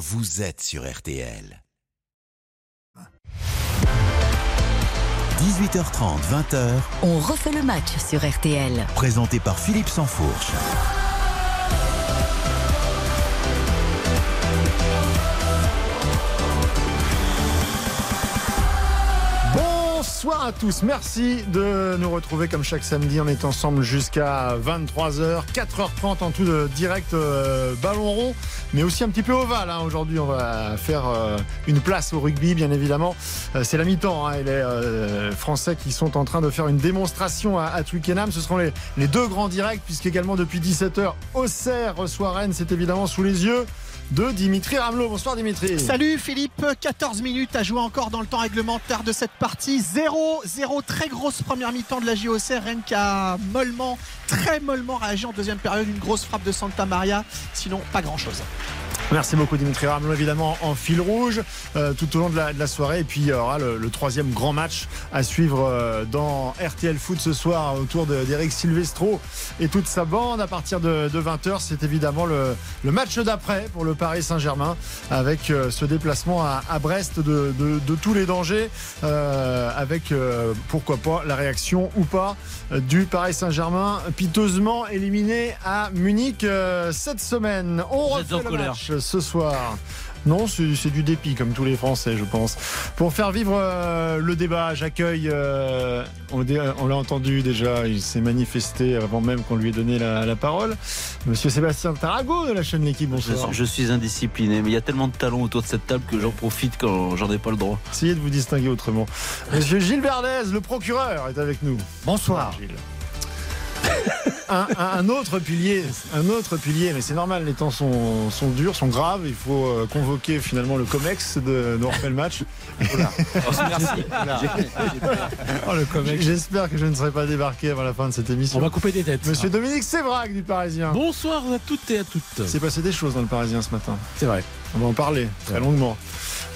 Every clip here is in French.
vous êtes sur RTL. 18h30, 20h, On refait le match sur RTL. présenté par Philippe Sansfourche. Bonsoir à tous, merci de nous retrouver comme chaque samedi. On est ensemble jusqu'à 23h, 4h30 en tout de direct euh, ballon rond, mais aussi un petit peu ovale. hein. Aujourd'hui, on va faire euh, une place au rugby, bien évidemment. Euh, C'est la mi-temps hein, et les Français qui sont en train de faire une démonstration à, Twickenham. Ce seront les, les deux grands directs, puisqu'également depuis 17h, Auxerre reçoit Rennes. C'est évidemment sous les yeux de Dimitri Ramelot. Bonsoir Dimitri. Salut Philippe, 14 minutes à jouer encore dans le temps réglementaire de cette partie. 0-0, très grosse première mi-temps de la JOC. Rennes a mollement, très mollement réagi en deuxième période. Une grosse frappe de Santa Maria. Sinon, pas grand-chose. Merci beaucoup Dimitri Ramelot, évidemment en fil rouge euh, tout au long de la, de la soirée. Et puis il y aura le, le troisième grand match à suivre euh, dans RTL Foot ce soir autour de- d'Eric Silvestro et toute sa bande. À partir de, 20h, c'est évidemment le, le match d'après pour le Paris Saint-Germain avec euh, ce déplacement à, à Brest de, de- de tous les dangers, euh, avec euh, pourquoi pas la réaction ou pas euh, du Paris Saint-Germain, piteusement éliminé à Munich euh, cette semaine. On refait le match ce soir. Non, c'est du dépit comme tous les Français, je pense. Pour faire vivre euh, le débat, j'accueille. euh, on l'a entendu déjà, il s'est manifesté avant même qu'on lui ait donné la, la parole. Monsieur Sébastien Tarago de la chaîne L'équipe, Je, bonsoir. je suis indiscipliné, mais il y a tellement de talons autour de cette table que j'en profite quand j'en ai pas le droit. Essayez de vous distinguer autrement. Monsieur Gilles Verdez, le procureur, est avec nous. Bonsoir. Gilles. Un, un- un autre pilier, un autre pilier, mais c'est normal, les temps sont, sont durs, sont graves. Il faut euh, convoquer finalement le COMEX de, de refait le match. Merci. Oh, COMEX. J'espère que je ne serai pas débarqué avant la fin de cette émission. On va couper des têtes. Monsieur Dominique Sévrac du Parisien. Bonsoir à toutes et à toutes. Il s'est passé des choses dans le Parisien ce matin. C'est vrai. On va en parler très longuement.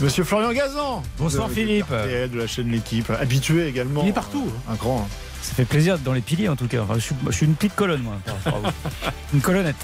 Monsieur Florian Gazan. Bonsoir, de- Philippe. De, RTL, de la chaîne L'équipe. Habitué également. Il est partout. Euh, Un grand. Ça fait plaisir dans les piliers en tout cas. Enfin, je, suis, je suis une petite colonne moi. vous. Une colonnette.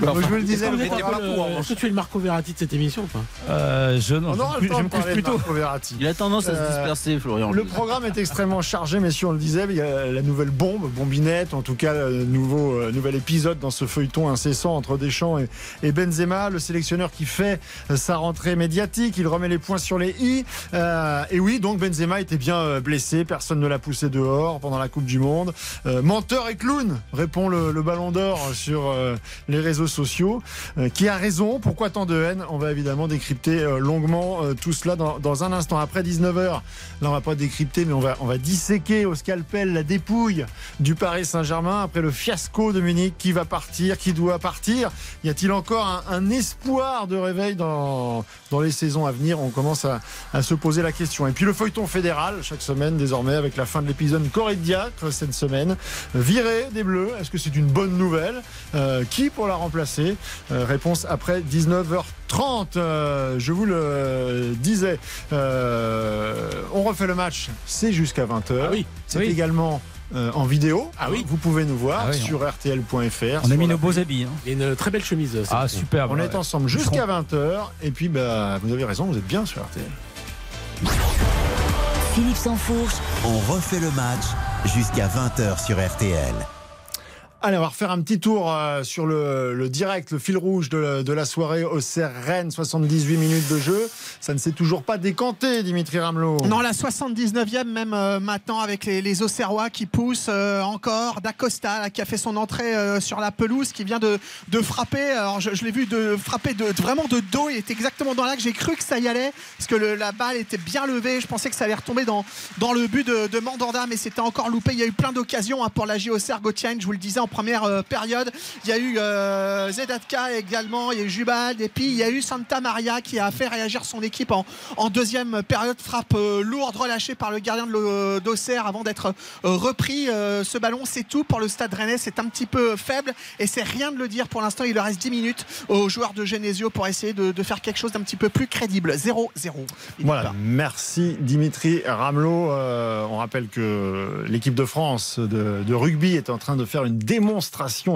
Moi, je vous le disais, Est-ce le que programme- euh, est-ce que tu es le Marco Verratti de cette émission ou pas Euh, je, non, on je, me je me couche parler plus de tôt. Marco Verratti. Il a tendance à se Euh, disperser, Florian. Le programme est extrêmement chargé, messieurs, on le disait. Il y a la nouvelle bombe, bombinette, en tout cas, nouveau, euh, nouvel épisode dans ce feuilleton incessant entre Deschamps et, et Benzema. Le sélectionneur qui fait euh, sa rentrée médiatique, il remet les points sur les i. Euh, et oui, donc Benzema était bien blessé, personne ne l'a poussé dehors pendant la Coupe du Monde. Euh, menteur et clown, répond le, Ballon d'Or sur euh, les réseaux sociaux. Euh, qui a raison? Pourquoi tant de haine? On va évidemment décrypter longuement tout cela dans, un instant. Après 19h, Là, on va pas décrypter, mais on va, on va disséquer au scalpel la dépouille du Paris Saint-Germain après le fiasco de Munich. Qui va partir? Qui doit partir? Y a-t-il encore un, un espoir de réveil dans, dans les saisons à venir? On commence à, à se poser la question. Et puis le feuilleton fédéral, chaque semaine désormais, avec la fin de l'épisode Corée cette semaine. Viré des Bleus, est-ce que c'est une bonne nouvelle? Euh, Qui pour la remplacer? Euh, Réponse après 19h30. Euh, je vous le disais. Euh, on refait le match, c'est jusqu'à 20h. Ah oui. C'est Oui. également euh, en vidéo. Ah oui. Vous pouvez nous voir Ah oui, sur rtl.fr. On a mis nos beaux habits. hein. Et une très belle chemise. Ah. On ouais. est ensemble jusqu'à 20h. Et puis, bah, vous avez raison, vous êtes bien sur RTL. Philippe Sansfourche, On refait le match jusqu'à 20h sur RTL. Allez, on va refaire un petit tour euh, sur le, le direct, le fil rouge de, de la soirée au Rennes, 78 minutes de jeu. Ça ne s'est toujours pas décanté, Dimitri Ramelot. Non, la 79e même euh, maintenant avec les, les Auxerrois qui poussent euh, encore. D'Acosta qui a fait son entrée euh, sur la pelouse, qui vient de, de frapper. Alors je, je l'ai vu de frapper de, vraiment de dos. Il était exactement dans l'axe. J'ai cru que ça y allait parce que le- la balle était bien levée. Je pensais que ça allait retomber dans, dans le but de, de Mandanda, mais c'était encore loupé. Il y a eu plein d'occasions hein, pour la JOC Gotienne. Je vous le disais première euh, période. Il y a eu euh, Zedatka également. Il y a eu Jubal. Et puis il y a eu Santa Maria qui a fait réagir son équipe en, en deuxième période. Frappe euh, lourde relâchée par le gardien de d'Auxerre avant d'être repris. Ce ballon, c'est tout pour le stade rennais. C'est un petit peu faible et c'est rien de le dire pour l'instant. Il leur reste 10 minutes aux joueurs de Genesio pour essayer de, de faire quelque chose d'un petit peu plus crédible. 0-0. Voilà, merci Dimitri Ramelot. Euh, on rappelle que l'équipe de France de, de rugby est en train de faire une démonstration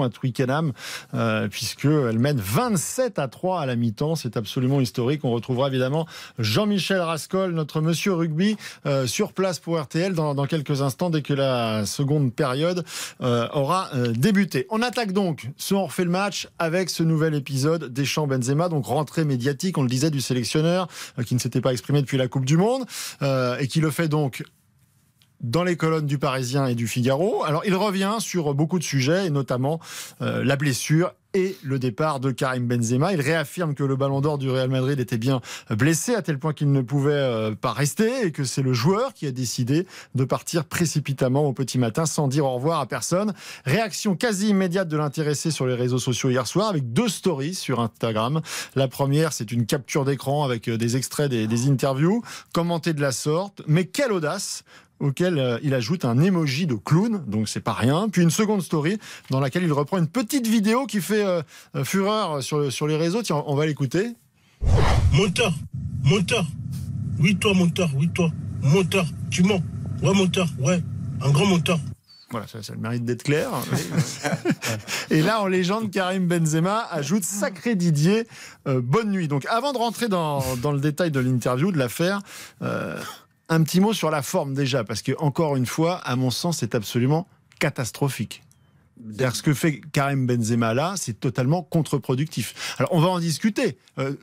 à Twickenham, euh, puisqu'elle mène 27 à 3 à la mi-temps. C'est absolument historique. On retrouvera évidemment Jean-Michel Rascol, notre monsieur rugby, euh, sur place pour RTL dans, quelques instants, dès que la seconde période euh, aura euh, débuté. On attaque donc ce On refait le match avec ce nouvel épisode Deschamps-Benzema, donc rentrée médiatique, on le disait, du sélectionneur qui ne s'était pas exprimé depuis la Coupe du Monde et qui le fait donc dans les colonnes du Parisien et du Figaro. Alors il revient sur beaucoup de sujets, et notamment euh, la blessure et le départ de Karim Benzema. Il réaffirme que le ballon d'or du Real Madrid était bien blessé à tel point qu'il ne pouvait euh, pas rester et que c'est le joueur qui a décidé de partir précipitamment au petit matin sans dire au revoir à personne. Réaction quasi immédiate de l'intéressé sur les réseaux sociaux hier soir avec deux stories sur Instagram. La première, c'est une capture d'écran avec euh, des extraits des, des interviews commentées de la sorte. Mais quelle audace auquel euh, il ajoute un emoji de clown, donc c'est pas rien. Puis une seconde story dans laquelle il reprend une petite vidéo qui fait euh, euh, fureur sur, sur les réseaux. Tiens, on va l'écouter. Monteur, monteur. Oui, toi, monteur, oui, toi. Monteur, tu mens. Ouais, monteur, ouais. Un grand monteur. Voilà, ça, ça a le mérite d'être clair. Et là, en légende, Karim Benzema ajoute Sacré Didier, euh, bonne nuit. Donc avant de rentrer dans, dans le détail de l'interview, de l'affaire, euh, un petit mot sur la forme déjà, parce que encore une fois, à mon sens, c'est absolument catastrophique. Ce que fait Karim Benzema là, c'est totalement contre-productif. Alors on va en discuter. Euh,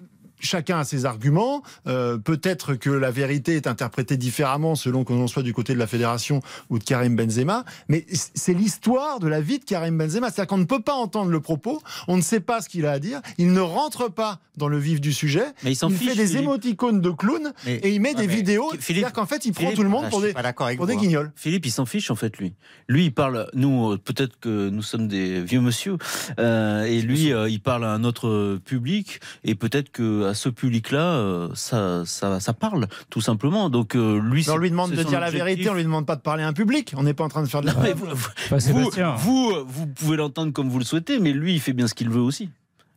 chacun a ses arguments. Euh, Peut-être que la vérité est interprétée différemment selon qu'on en soit du côté de la fédération ou de Karim Benzema. Mais c'est l'histoire de la vie de Karim Benzema. C'est-à-dire qu'on ne peut pas entendre le propos, on ne sait pas ce qu'il a à dire, il ne rentre pas dans le vif du sujet. Mais il s'en il fiche, fait des Philippe. émoticônes de clown Mais- et il met Ouais, des vidéos. C'est-à-dire qu'en fait, il prend Philippe- tout le monde Ah, pour des, pour des hein. guignols. Philippe, il s'en fiche en fait, lui. Lui, il parle. Nous, euh, peut-être que nous sommes des vieux monsieur, euh, et lui, euh, il parle à un autre public, et peut-être que à ce public-là, euh, ça, ça, ça parle, tout simplement. Donc euh, lui, on lui demande de dire la vérité, on lui demande pas de parler à un public. On n'est pas en train de faire de la Non, vous, vous- Pas vous, Sébastien. vous, vous pouvez l'entendre comme vous le souhaitez, mais lui, il fait bien ce qu'il veut aussi.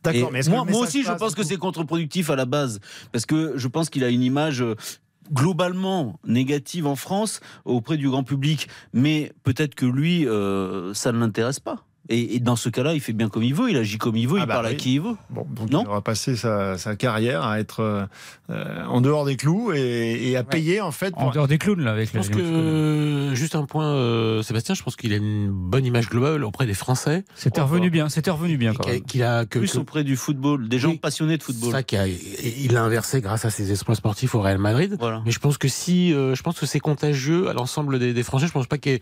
Mais moi, aussi, je pense que c'est contre-productif à la base, parce que je pense qu'il a une image euh, globalement négative en France auprès du grand public, mais peut-être que lui, euh, ça ne l'intéresse pas. Et, et dans ce cas-là, il fait bien comme il veut, il agit comme il veut, Ah il bah parle à qui il veut. Bon, donc Non il aura passé sa, sa carrière à être euh, euh, en dehors des clous et, et à payer en fait. En dehors des clowns, là, avec Je pense que, juste un point, euh, Sébastien, je pense qu'il a une bonne image globale auprès des Français. C'était revenu bien, c'était revenu bien quand Qu'il a- même. Qu'il a, que, Plus que- auprès du football, des gens Oui. passionnés de football. ça qu'il a- il a inversé grâce à ses exploits sportifs au Real Madrid. Voilà. Mais je pense que si, euh, je pense que c'est contagieux à l'ensemble des, des Français. Je pense pas qu'il y ait-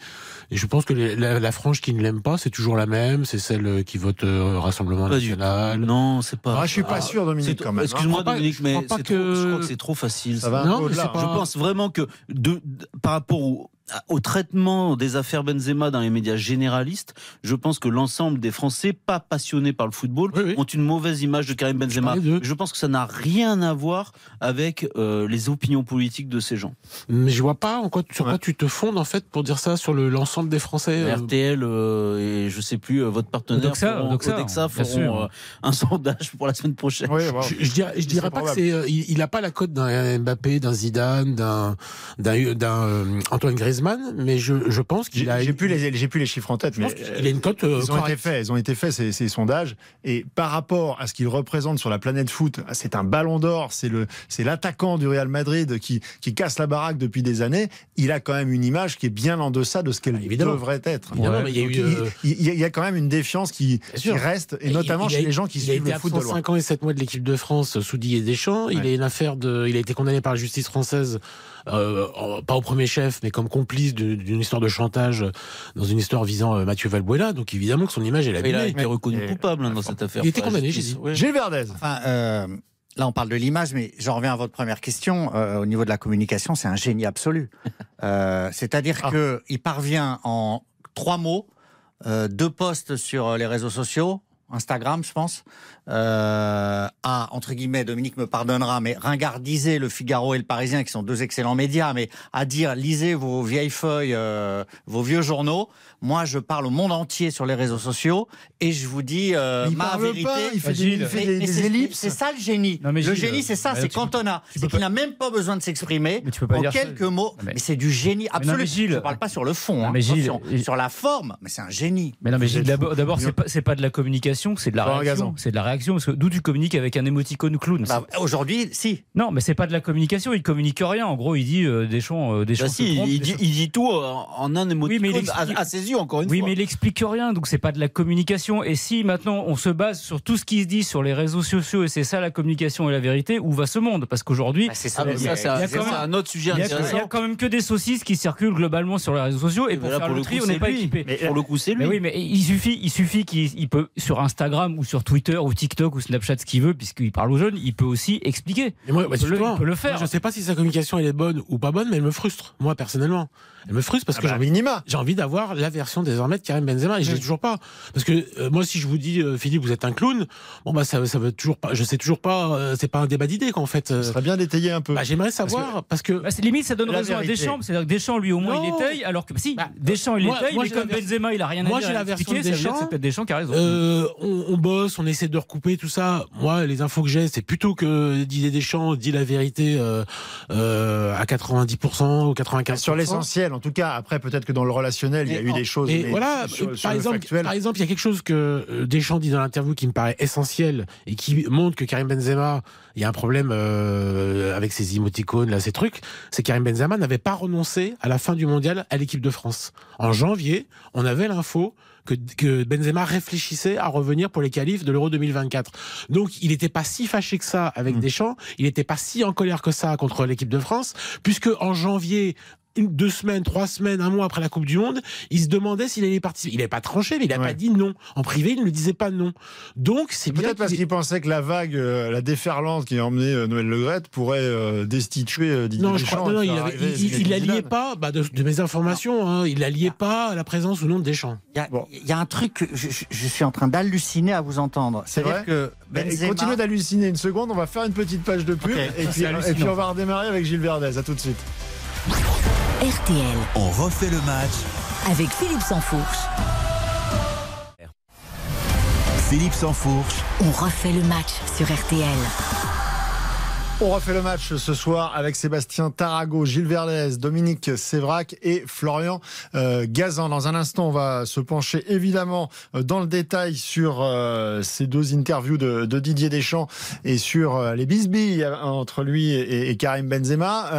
et je pense que les- la, la frange qui ne l'aime pas, c'est toujours la même. C'est celle euh, qui vote euh, Rassemblement Pas du National. Non, c'est pas. Ah, je suis pas sûr, Dominique, quand même. Excuse-moi, Je pas- Dominique, je mais pas que- trop- je crois que c'est trop facile. Ça va Non, mais c'est hein. pas- Je pense vraiment que de- par rapport au, au traitement des affaires Benzema dans les médias généralistes, je pense que l'ensemble des Français pas passionnés par le football Oui, oui. ont une mauvaise image de Karim Benzema. Je pense que ça n'a rien à voir avec euh, les opinions politiques de ces gens. Mais je vois pas en quoi, sur Ouais. quoi tu te fondes en fait pour dire ça sur le- l'ensemble des Français. euh, RTL euh, et je sais plus euh, votre partenaire Odoxa, feront- feront euh, un sondage pour la semaine prochaine. Oui. Je, je dirais, je dirais pas que probable. c'est. euh, il, il a pas la cote d'un Mbappé, d'un Zidane, d'un d'un d'un, euh, Antoine Griezmann, mais je, je pense qu'il J'ai a. j'ai plus les j'ai plus les chiffres en tête, mais qu'il a une cote. euh, Ils ont été faits, ils ont été faits ces, ces sondages et par rapport à ce qu'il représente sur la planète foot, c'est un ballon d'or, c'est le c'est l'attaquant du Real Madrid qui qui casse la baraque depuis des années. Il a quand même une image qui est bien en deçà de ce qu'elle Ah, évidemment. devrait être. Évidemment, mais il y a Donc, eu, euh, il, il- il y a quand même une défiance qui, reste et Il- notamment il a- chez les gens qui il a suivent le foot de loin. 5 ans et 7 mois de l'équipe de France sous Didier Deschamps. Il Ouais. a une affaire de. Il a été condamné par la justice française, euh, pas au premier chef, mais comme complice de- d'une histoire de chantage dans une histoire visant euh, Mathieu Valbuena. Donc évidemment que son image est Il a été reconnu coupable hein, dans cette affaire. Il était condamné, j'ai dit. Ouais. Gilles Verdez. Enfin, euh, là, on parle de l'image, mais j'en reviens à votre première question. Euh, au niveau de la communication, c'est un génie absolu. Euh, C'est-à-dire Ah. qu'il parvient en trois mots, euh, deux posts sur les réseaux sociaux, Instagram, je pense, euh, à, entre guillemets, Dominique me pardonnera, mais ringardiser le Figaro et le Parisien, qui sont deux excellents médias, mais à dire lisez vos vieilles feuilles, euh, vos vieux journaux. Moi, je parle au monde entier sur les réseaux sociaux et je vous dis euh, Il ma parle vérité. pas, il fait des- il fait des- des ellipses. C'est ça le génie. Non, mais le génie, c'est ça, c'est quand on a. tu C'est qu'il n'a même pas besoin de s'exprimer. En ça. quelques mots. Mais- Mais, c'est du génie mais absolu. Gilles- je ne parle pas sur le fond. Non, hein, mais Gilles- attention. Gilles- Sur la forme, mais c'est un génie. Mais non, mais d'abord, c'est pas, c'est pas de la communication, c'est de la réaction. C'est de la réaction, parce que d'où tu communiques avec un émoticône clown? Bah, Aujourd'hui, si. Non, mais c'est pas de la communication, il communique rien. En gros, il dit euh, Deschamps, euh, Deschamps Bah si, il, dit, tout en, un émoticône, à ses yeux, encore une Oui, fois. mais il explique rien, donc c'est pas de la communication. Et si maintenant on se base sur tout ce qui se dit sur les réseaux sociaux et c'est ça la communication et la vérité, où va ce monde? Parce qu'aujourd'hui, Bah, c'est Ah, mais ça, c'est un, il y a c'est quand même- un autre sujet il a, il y intéressant. a quand même que des saucisses qui circulent globalement sur les réseaux sociaux et Mais pour là, faire pour le le tri, coup, on n'est pas lui. équipé. Mais pour le coup, c'est lui. Mais oui, mais il suffit, il suffit qu'il il peut sur Instagram ou sur Twitter ou TikTok ou Snapchat ce qu'il veut, puisqu'il parle aux jeunes, il peut aussi expliquer. Et moi, il, bah, peut le, justement, il peut le faire. moi, je sais pas si sa communication elle est bonne ou pas bonne, mais elle me frustre, moi personnellement. Elle me frustre parce Ah que bah, j'ai envie, minima. j'ai envie d'avoir la version désormais de Karim Benzema et je l'ai toujours pas. Parce que euh, moi, si je vous dis euh, Philippe, vous êtes un clown, bon bah ça, ça veut toujours pas. Je sais toujours pas. euh, c'est pas un débat d'idées qu'en fait. euh, Ce serait bien d'étayer un peu. bah, j'aimerais savoir parce que. Bah, c'est limite, ça donne raison vérité. à Deschamps. C'est-à-dire que Deschamps, lui, au moins, il étaye, alors que si, Bah, Deschamps, il moi- étaye, moi, mais j'ai la comme Benzema, il a rien à Moi, dire. j'ai à la version ça que Deschamps. c'est peut-être Deschamps qui a raison. Euh, on, on bosse, on essaie de recouper tout ça. Moi, les infos que j'ai, c'est plutôt que Didier Deschamps dit la vérité euh, euh, à 90% ou 95%. Sur l'essentiel, en tout cas. Après, peut-être que dans le relationnel, il y a eu des choses. Et mais voilà, sur- sur par, le exemple, factuel, par exemple, il y a quelque chose que euh, Deschamps dit dans l'interview qui me paraît essentiel et qui montre que Karim Benzema, il y a un problème euh, avec ses émoticônes, là, ces trucs, c'est que Karim Benzema n'avait pas renoncé à la fin du mondial à l'équipe de France. En janvier, on avait l'info que, Benzema réfléchissait à revenir pour les qualifs de l'Euro 2024. Donc, il n'était pas si fâché que ça avec Mm. Deschamps, il n'était pas si en colère que ça contre l'équipe de France, puisque en janvier, deux semaines, trois semaines, un mois après la Coupe du Monde, il se demandait s'il allait participer. Il n'avait pas tranché, mais il n'a Ouais. pas dit non. En privé, il ne lui disait pas non. Donc, c'est bien Peut-être parce qu'il- pensait que la vague, euh, la déferlante qui a emmené euh, Noël Le Graët pourrait euh, destituer euh, Didier Non, je Deschamps crois, non, non, il, avait- il, il, Zinedine il alliait Zidane. pas, bah, de, de mes informations, hein, il alliait pas à la présence ou non de Deschamps. Il y a, Bon. il y a un truc que je, suis en train d'halluciner à vous entendre. C'est C'est-à-dire vrai que Ben, Benzema- Continuez d'halluciner une seconde, on va faire une petite page de pub et, puis, et puis on va redémarrer avec Gilles Verdez. À tout de suite. RTL On refait le match. avec Philippe Sansfourche. Philippe Sansfourche. On refait le match sur RTL. On refait le match ce soir avec Sébastien Tarago, Gilles Verdez, Dominique Sévrac et Florian euh, Gazan. Dans un instant, on va se pencher évidemment euh, dans le détail sur euh, ces deux interviews de, Didier Deschamps et sur euh, les bisbilles entre lui et, Karim Benzema.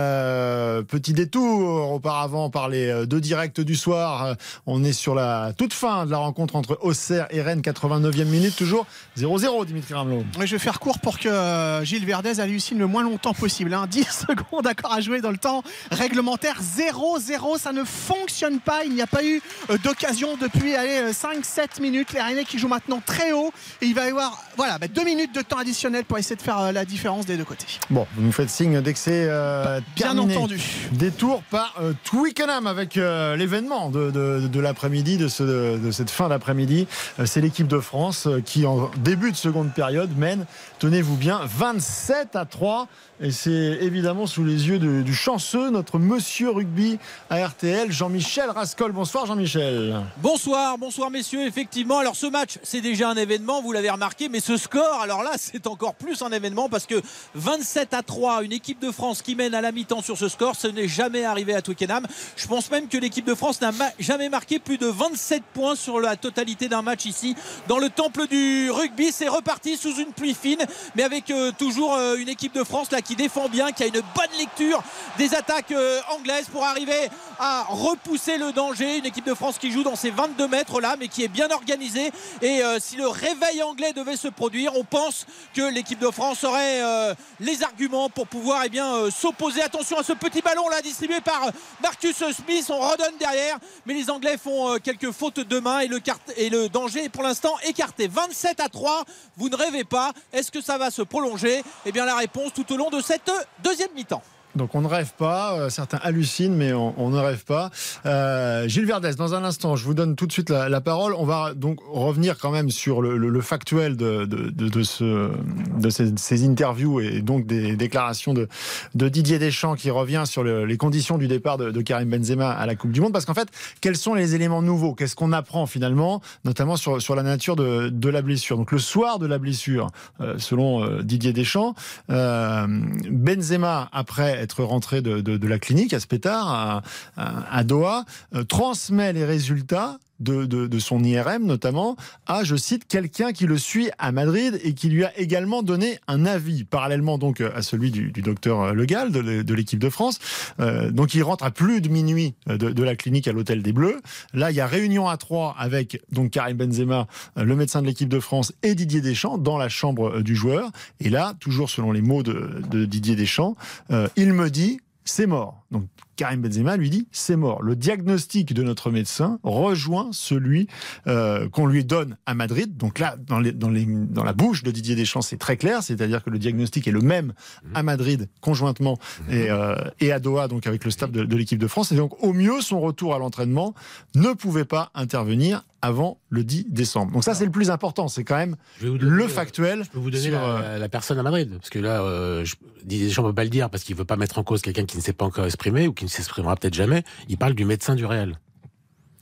Petit détour auparavant par les deux directs du soir. On est sur la toute fin de la rencontre entre Auxerre et Rennes, 89e minute, toujours 0-0 Dimitri Ramelot. Je vais faire court pour que Gilles Verdez hallucine le moins longtemps possible. hein. 10 secondes encore à jouer dans le temps réglementaire. 0-0, ça ne fonctionne pas. Il n'y a pas eu euh, d'occasion depuis allez, 5-7 minutes. Les Rennais qui jouent maintenant très haut. Et il va y avoir voilà, bah, deux minutes de temps additionnel pour essayer de faire euh, la différence des deux côtés. Bon, vous nous faites signe dès que c'est euh, Bien terminé. entendu. Détour par euh, Twickenham avec euh, l'événement de, de- de l'après-midi, de, ce- de cette fin d'après-midi. Euh, c'est l'équipe de France euh, qui, en début de seconde période, mène, tenez-vous bien, 27 à 3. Et c'est évidemment sous les yeux du chanceux, notre monsieur rugby à RTL, Jean-Michel Rascol. Bonsoir Jean-Michel. Bonsoir, bonsoir messieurs, effectivement. Alors ce match, c'est déjà un événement, vous l'avez remarqué, mais ce score, alors là, c'est encore plus un événement parce que 27 à 3, une équipe de France qui mène à la mi-temps sur ce score, ce n'est jamais arrivé à Twickenham. Je pense même que l'équipe de France n'a ma- jamais marqué plus de 27 points sur la totalité d'un match ici dans le temple du rugby. C'est reparti sous une pluie fine, mais avec euh, toujours euh, une équipe de France là qui défend bien, qui a une bonne lecture des attaques euh, anglaises pour arriver à repousser le danger. Une équipe de France qui joue dans ces 22 mètres là, mais qui est bien organisée. Et euh, si le réveil anglais devait se produire, on pense que l'équipe de France aurait euh, les arguments pour pouvoir eh bien s'opposer. Attention à ce petit ballon là distribué par Marcus Smith. On redonne derrière, mais les Anglais font quelques fautes de main et le, et le danger est pour l'instant écarté. 27 à 3. Vous ne rêvez pas. Est-ce que ça va se prolonger? Eh bien la réponse tout au long de cette deuxième mi-temps. Donc on ne rêve pas, euh, certains hallucinent, mais on, ne rêve pas. Euh, Gilles Verdès, dans un instant, je vous donne tout de suite la, parole. On va donc revenir quand même sur le, factuel de, de, de, de ce, de ces, interviews et donc des déclarations de, Didier Deschamps qui revient sur le- les conditions du départ de, Karim Benzema à la Coupe du Monde. Parce qu'en fait, quels sont les éléments nouveaux? Qu'est-ce qu'on apprend finalement, notamment sur, la nature de, la blessure Donc le soir de la blessure, euh, selon Didier Deschamps, Benzema, après être rentré de, la clinique à Spetar, à Doha, euh, transmet les résultats de, de, de son IRM notamment à, je cite, quelqu'un qui le suit à Madrid et qui lui a également donné un avis, parallèlement donc à celui du, du docteur Le Gall de, de l'équipe de France. Euh, donc il rentre à plus de minuit de, de la clinique à l'hôtel des Bleus. Là, il y a réunion à trois avec donc Karim Benzema, euh, le médecin de l'équipe de France, et Didier Deschamps dans la chambre euh, du joueur. Et là, toujours selon les mots de, de Didier Deschamps, euh, il me dit c'est mort. Donc Karim Benzema lui dit c'est mort. Le diagnostic de notre médecin rejoint celui euh, qu'on lui donne à Madrid. Donc là, dans, les, dans, les, dans la bouche de Didier Deschamps, c'est très clair, c'est-à-dire que le diagnostic est le même à Madrid conjointement et, euh, et à Doha, donc avec le staff de, de l'équipe de France. Et donc au mieux, son retour à l'entraînement ne pouvait pas intervenir avant le 10 décembre. Donc ça, c'est le plus important. C'est quand même donner, le euh, factuel. Je peux vous donner sur, la, euh, la personne à Madrid, parce que là, euh, je, Didier Deschamps ne peut pas le dire parce qu'il veut pas mettre en cause quelqu'un qui ne s'est pas encore exprimé ou qui ne s'exprimera peut-être jamais. Il parle du médecin du Real.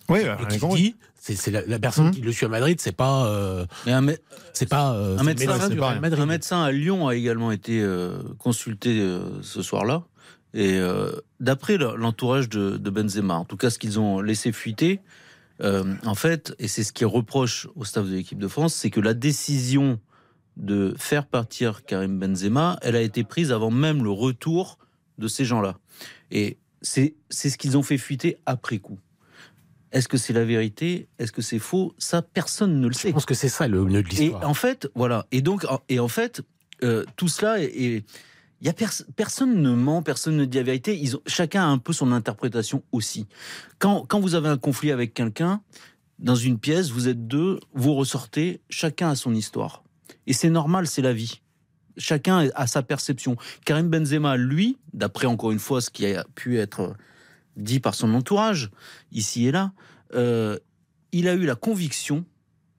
Oui, qui dit, c'est c'est la, la personne qui le suit à Madrid, c'est pas, euh, Mais un, mé- c'est pas euh, un médecin, du Real Madrid. un médecin à Lyon a également été euh, consulté euh, ce soir-là. Et euh, d'après le- l'entourage de, de Benzema, en tout cas ce qu'ils ont laissé fuiter, euh, en fait, et c'est ce qui reproche au staff de l'équipe de France, c'est que la décision de faire partir Karim Benzema, elle a été prise avant même le retour de ces gens-là. Et c'est ce qu'ils ont fait fuiter après coup. Est-ce que c'est la vérité? Est-ce que c'est faux? Ça, personne ne le sait. Je pense que c'est ça le nœud de Et l'histoire. en fait, voilà. Et donc, en- et en fait, euh, tout cela est. est- il y a pers- personne ne ment, personne ne dit la vérité. Ils ont, chacun a un peu son interprétation aussi. Quand, quand vous avez un conflit avec quelqu'un, dans une pièce, vous êtes deux, vous ressortez, chacun a son histoire. Et c'est normal, c'est la vie. Chacun a sa perception. Karim Benzema, lui, d'après encore une fois ce qui a pu être dit par son entourage, ici et là, euh, il a eu la conviction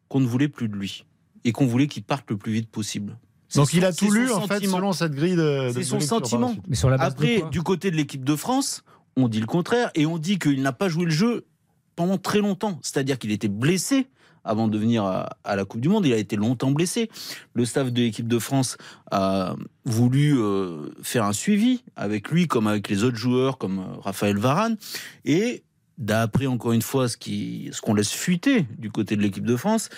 qu'on ne voulait plus de lui et qu'on voulait qu'il parte le plus vite possible. Donc son- il a tout lu en fait selon cette grille de. de- C'est son sentiment. Mais sur la base Après, du côté de l'équipe de France, on dit le contraire et on dit qu'il n'a pas joué le jeu pendant très longtemps. C'est-à-dire qu'il était blessé avant de venir à, à la Coupe du Monde. Il a été longtemps blessé. Le staff de l'équipe de France a voulu euh, faire un suivi avec lui, comme avec les autres joueurs, comme euh, Raphaël Varane. Et d'après, encore une fois, ce qu'on laisse fuiter du côté de l'équipe de France,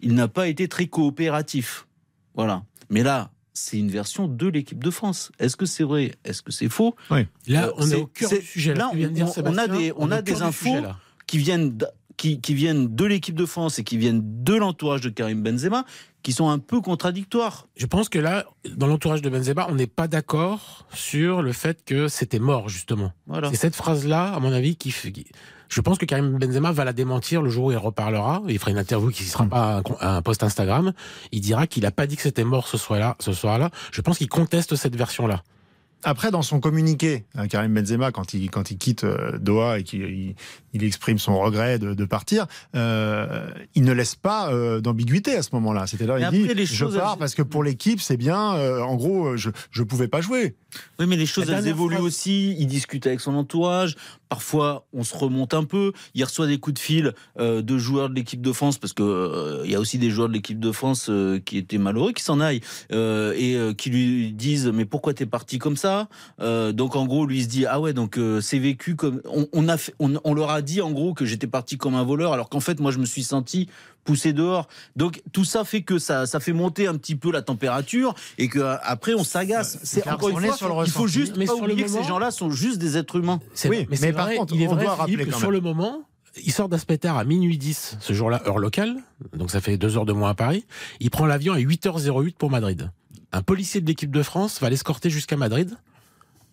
il n'a pas été très coopératif. Voilà. Mais là, c'est une version de l'équipe de France. Est-ce que c'est vrai? Est-ce que c'est faux? Là, Euh, on est c'est- au cœur du sujet. là, on- on a des- on est a des infos. sujet, là. qui viennent, qui, qui viennent de l'équipe de France et qui viennent de l'entourage de Karim Benzema, qui sont un peu contradictoires. Je pense que là, dans l'entourage de Benzema, on n'est pas d'accord sur le fait que c'était mort, justement. Voilà. C'est cette phrase-là, à mon avis, qui, fait- qui- Je pense que Karim Benzema va la démentir le jour où il reparlera. Il fera une interview qui ne sera pas un post Instagram. Il dira qu'il n'a pas dit que c'était mort ce soir-là. Ce soir-là. Je pense qu'il conteste cette version-là. Après, dans son communiqué, hein, Karim Benzema, quand il, quand il quitte euh, Doha et qu'il il, il exprime son regret de, de partir, euh, il ne laisse pas euh, d'ambiguïté à ce moment-là. C'est-à-dire, il après, dit les Je pars elles- parce que pour l'équipe, c'est bien. euh, en gros, euh, je ne pouvais pas jouer. Oui, mais les choses, elles évoluent aussi. Il discute avec son entourage. Parfois, on se remonte un peu. Il reçoit des coups de fil euh, de joueurs de l'équipe de France, parce que euh, il y a aussi des joueurs de l'équipe de France euh, qui étaient malheureux, qui s'en aillent euh, et qui lui disent mais pourquoi t'es parti comme ça? Donc en gros, lui il se dit ah ouais donc c'est vécu comme on leur a dit en gros que j'étais parti comme un voleur, alors qu'en fait moi je me suis senti poussé dehors. Donc tout ça fait que ça, ça fait monter un petit peu la température et que euh, après on s'agace. C'est encore une fois, sur le il faut juste Mais pas sur le oublier que moment- ces gens-là sont juste des êtres humains. C'est- Oui, mais, c'est mais par vrai, contre, il est on vrai, doit Philippe, rappeler que quand sur le moment, il sort d'Aspetar à minuit 10, ce jour-là, heure locale, donc ça fait deux heures de moins à Paris. Il prend l'avion à 8h08 pour Madrid. Un policier de l'équipe de France va l'escorter jusqu'à Madrid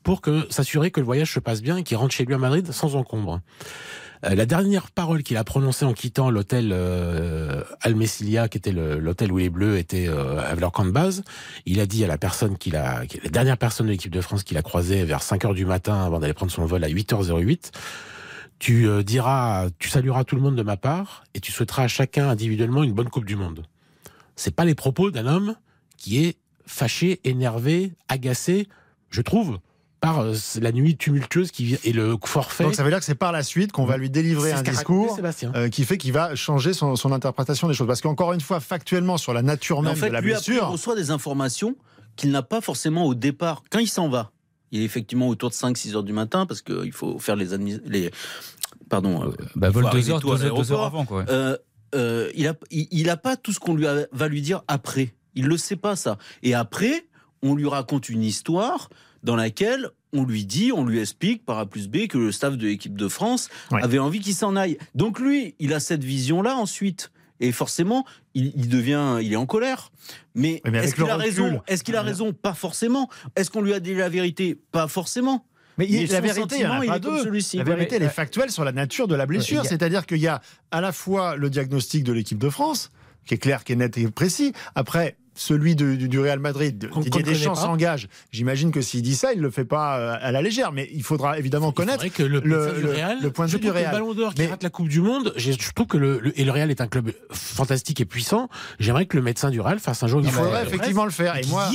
pour que s'assurer que le voyage se passe bien et qu'il rentre chez lui à Madrid sans encombre. Euh, la dernière parole qu'il a prononcée en quittant l'hôtel euh, Al Messilia, qui était l'hôtel où les Bleus étaient avec leur camp de base, il a dit à la personne qu'il a, la dernière personne de l'équipe de France qu'il a croisée vers 5 heures du matin avant d'aller prendre son vol à 8h08, tu euh, diras, tu salueras tout le monde de ma part et tu souhaiteras à chacun individuellement une bonne Coupe du Monde. C'est pas les propos d'un homme qui est fâché, énervé, agacé, je trouve, par euh, la nuit tumultueuse qui vient et le forfait. Donc ça veut dire que c'est par la suite qu'on va lui délivrer un discours euh, qui fait qu'il va changer son, son interprétation des choses. Parce qu'encore une fois, factuellement, sur la nature même en fait, de la lui, après, il blessure, reçoit des informations qu'il n'a pas forcément au départ. Quand il s'en va, il est effectivement autour de 5-6 heures du matin parce qu'il faut faire les, admis- les pardon, euh, Bah, vol deux arriver heures, tôt à deux heures- deux heures l'aéroport. avant, quoi. Euh, euh, il a, il, il a pas tout ce qu'on lui a- va lui dire après. Il le sait pas ça. Et après, on lui raconte une histoire dans laquelle on lui dit, on lui explique par A plus B que le staff de l'équipe de France Ouais. avait envie qu'il s'en aille. Donc lui, il a cette vision-là ensuite. Et forcément, il, il devient, il est en colère. Mais, Oui, mais est-ce qu'il a raison? Est-ce qu'il a raison? Pas forcément. Est-ce qu'on lui a dit la vérité? Pas forcément. Mais il- Mais la vérité, il y en a il deux. La vérité, elle est factuelle sur la nature de la blessure. Ouais, a- C'est-à-dire qu'il y a à la fois le diagnostic de l'équipe de France, qui est clair, qui est net et précis. Après, celui de- du, du Real Madrid, Qu'on- qu'on Didier ne connaît Deschamps s'engage. J'imagine que s'il dit ça, il le fait pas euh, à la légère, mais il faudra évidemment Il connaître que le, le- médecin du le- Real, le point de vue du Real. Le Ballon d'Or qui Mais- rate la Coupe du Monde, je, trouve que le, le- et le Real est un club fantastique et puissant. J'aimerais que le médecin du Real fasse un jour une Il faudrait effectivement le faire. Et moi,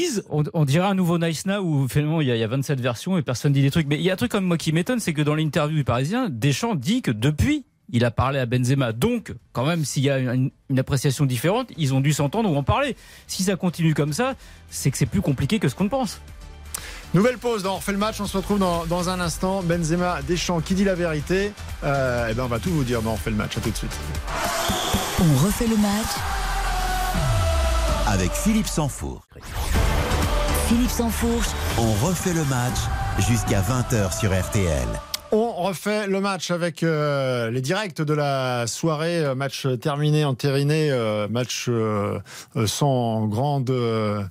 on dirait un nouveau Nice Now où finalement il y, a, il y a 27 versions et personne dit des trucs. Mais il y a un truc comme moi qui m'étonne, c'est que dans l'interview du Parisien, Deschamps dit que depuis, il a parlé à Benzema. Donc, quand même, s'il y a une, une appréciation différente, ils ont dû s'entendre ou en parler. Si ça continue comme ça, c'est que c'est plus compliqué que ce qu'on pense. Nouvelle pause dans On refait le match, on se retrouve dans, dans un instant. Benzema, Deschamps, qui dit la vérité Euh, Eh ben on va tout vous dire dans On refait le match. À tout de suite. On refait le match. Avec Philippe Sansfourche. Philippe Sansfourche. On refait le match jusqu'à 20h sur RTL. On refait le match avec euh, les directs de la soirée, euh, match terminé, entériné, euh, match euh, euh, sans grande, euh,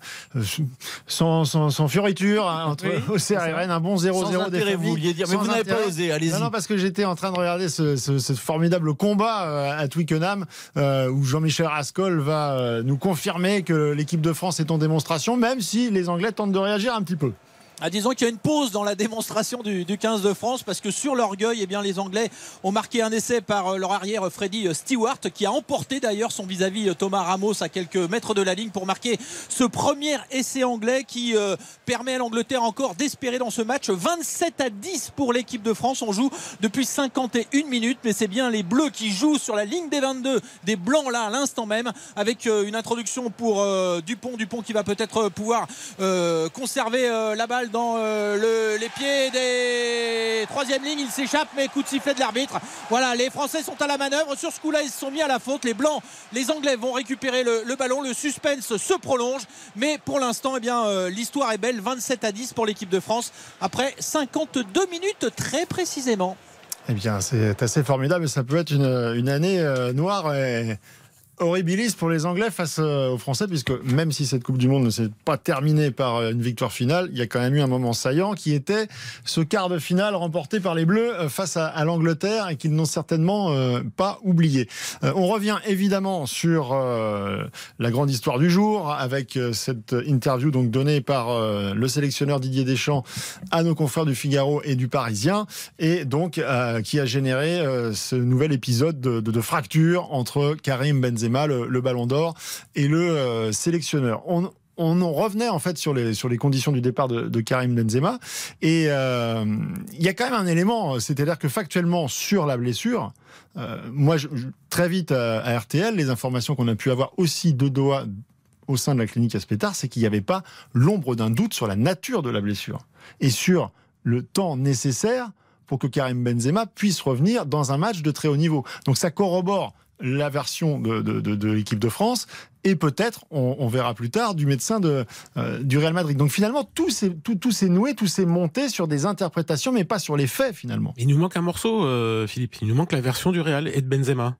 sans, sans, sans fioriture hein, entre Oui, Auxerre et Rennes, un bon 0-0 Sans intérêt, défini. vous vouliez dire, mais vous n'avez pas osé, allez-y. Non, non, parce que j'étais en train de regarder ce, ce- ce formidable combat à Twickenham euh, où Jean-Michel Rascol va nous confirmer que l'équipe de France est en démonstration, même si les Anglais tentent de réagir un petit peu. Ah, disons qu'il y a une pause dans la démonstration du, du 15 de France parce que sur l'orgueil, eh bien, les Anglais ont marqué un essai par euh, leur arrière euh, Freddy euh, Stewart qui a emporté d'ailleurs son vis-à-vis Thomas Ramos à quelques mètres de la ligne pour marquer ce premier essai anglais qui permet à l'Angleterre encore d'espérer dans ce match 27 à 10 pour l'équipe de France. On joue depuis 51 minutes, mais c'est bien les Bleus qui jouent sur la ligne des 22, des Blancs là à l'instant même avec une introduction pour Dupont, Dupont qui va peut-être pouvoir conserver la balle dans euh, le- les pieds des troisième ligne. Il s'échappe, mais coup de sifflet de l'arbitre. Voilà, les Français sont à la manœuvre. Sur ce coup-là, ils se sont mis à la faute. Les Blancs, les Anglais vont récupérer le, ballon. Le suspense se prolonge, mais pour l'instant, eh euh, l'histoire est belle. 27 à 10 pour l'équipe de France après 52 minutes très précisément. Eh bien, c'est assez formidable. Ça peut être une, une année euh, noire et horribilis pour les Anglais face euh, aux Français, puisque même si cette Coupe du Monde ne s'est pas terminée par euh, une victoire finale, il y a quand même eu un moment saillant qui était ce quart de finale remporté par les Bleus euh, face à, l'Angleterre et qu'ils n'ont certainement pas oublié. On revient évidemment sur la grande histoire du jour avec cette interview donc donnée par le sélectionneur Didier Deschamps à nos confrères du Figaro et du Parisien et donc qui a généré ce nouvel épisode de, de- de fracture entre Karim Benzema, le, Ballon d'Or, et le euh, sélectionneur. On, en revenait en fait sur les, conditions du départ de, Karim Benzema. Et euh, il y a quand même un élément, c'est-à-dire que factuellement sur la blessure, euh, moi très vite à, RTL, les informations qu'on a pu avoir aussi de Doha au sein de la clinique Aspetar, c'est qu'il n'y avait pas l'ombre d'un doute sur la nature de la blessure et sur le temps nécessaire pour que Karim Benzema puisse revenir dans un match de très haut niveau. Donc ça corrobore la version de, de- de- de l'équipe de France et peut-être, on, on verra plus tard, du médecin de, euh, du Real Madrid. Donc finalement, tout s'est tout, tout s'est noué, tout s'est monté sur des interprétations, mais pas sur les faits finalement. Il nous manque un morceau, euh, Philippe. Il nous manque la version du Real et de Benzema.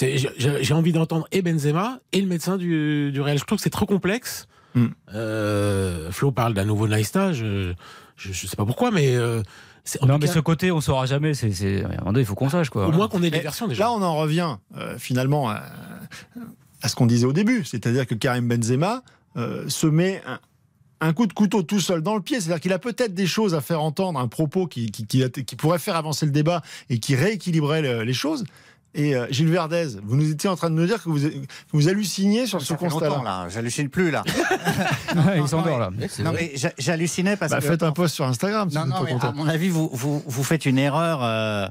J'ai- envie d'entendre et Benzema et le médecin du, du Real. Je trouve que c'est trop complexe. Mm. Euh, Flo parle d'un nouveau Naïsta. Je, je sais pas pourquoi, mais Non, mais cas, ce côté, on saura jamais. C'est, c'est... à un moment donné, il faut qu'on sache, quoi. au moins qu'on ait des Mais versions déjà. Là, on en revient euh, finalement à, à ce qu'on disait au début, c'est-à-dire que Karim Benzema euh, se met un, un coup de couteau tout seul dans le pied, c'est-à-dire qu'il a peut-être des choses à faire entendre, un propos qui, qui, qui, qui pourrait faire avancer le débat et qui rééquilibrerait le- les choses. Et euh, Gilles Verdez, vous nous étiez en train de nous dire que vous, que vous halluciniez sur ce Ça constat-là. là. J'hallucine plus là. Ouais, il s'endort là. Non, mais j'hallucinais parce Bah, que. faites un post sur Instagram si Non, vous non, mais à mon avis, vous, vous, vous faites une erreur. euh,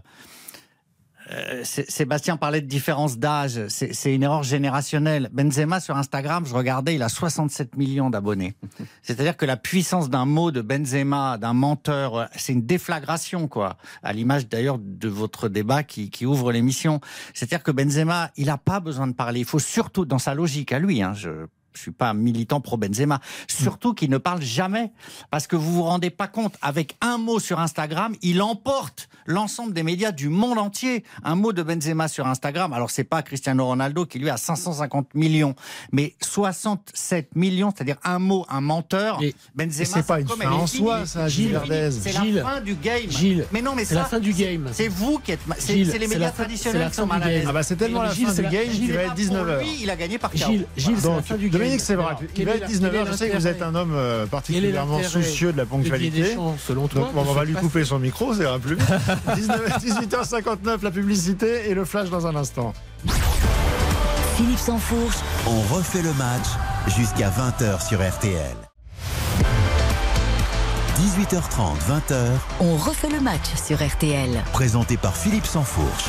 euh, Sé- Sébastien parlait de différence d'âge. C'est c'est une erreur générationnelle. Benzema sur Instagram, je regardais, il a 67 millions d'abonnés. C'est-à-dire que la puissance d'un mot de Benzema, d'un menteur, euh, c'est une déflagration, quoi. À l'image d'ailleurs de votre débat qui, qui ouvre l'émission. C'est-à-dire que Benzema, il n'a pas besoin de parler. Il faut surtout, dans sa logique à lui, hein, je je suis pas un militant pro Benzema. Surtout qu'il ne parle jamais. Parce que vous vous rendez pas compte, avec un mot sur Instagram, il emporte l'ensemble des médias du monde entier. Un mot de Benzema sur Instagram. Alors c'est pas Cristiano Ronaldo qui lui a 550 millions, mais 67 millions, c'est-à-dire un mot, un menteur. Et- Benzema, c'est pas une fin en soi, ça, Gilles C'est Verdez. C'est Gilles, la fin du game. Gilles, mais non, mais c'est ça, la fin du game. C'est vous qui êtes. C'est Gilles, c'est les médias traditionnels c'est la qui fin sont du mal à game. l'aise. Ah bah c'est tellement la fin c'est du game Gilles, qu'il va être Pour 19h. Lui, il a gagné par. Gilles, Gilles, c'est la fin du game. Dominique Sévrac, il va est être la- 19h. quel est Je sais que vous êtes un homme euh, particulièrement soucieux de la ponctualité. Selon toi on va lui couper son micro, ça ira plus vite. 19 18h59, la publicité et le flash dans un instant. Philippe Sansfourche, On refait le match jusqu'à 20h sur RTL. 18h30, 20h, on refait le match sur RTL. présenté par Philippe Sansfourche.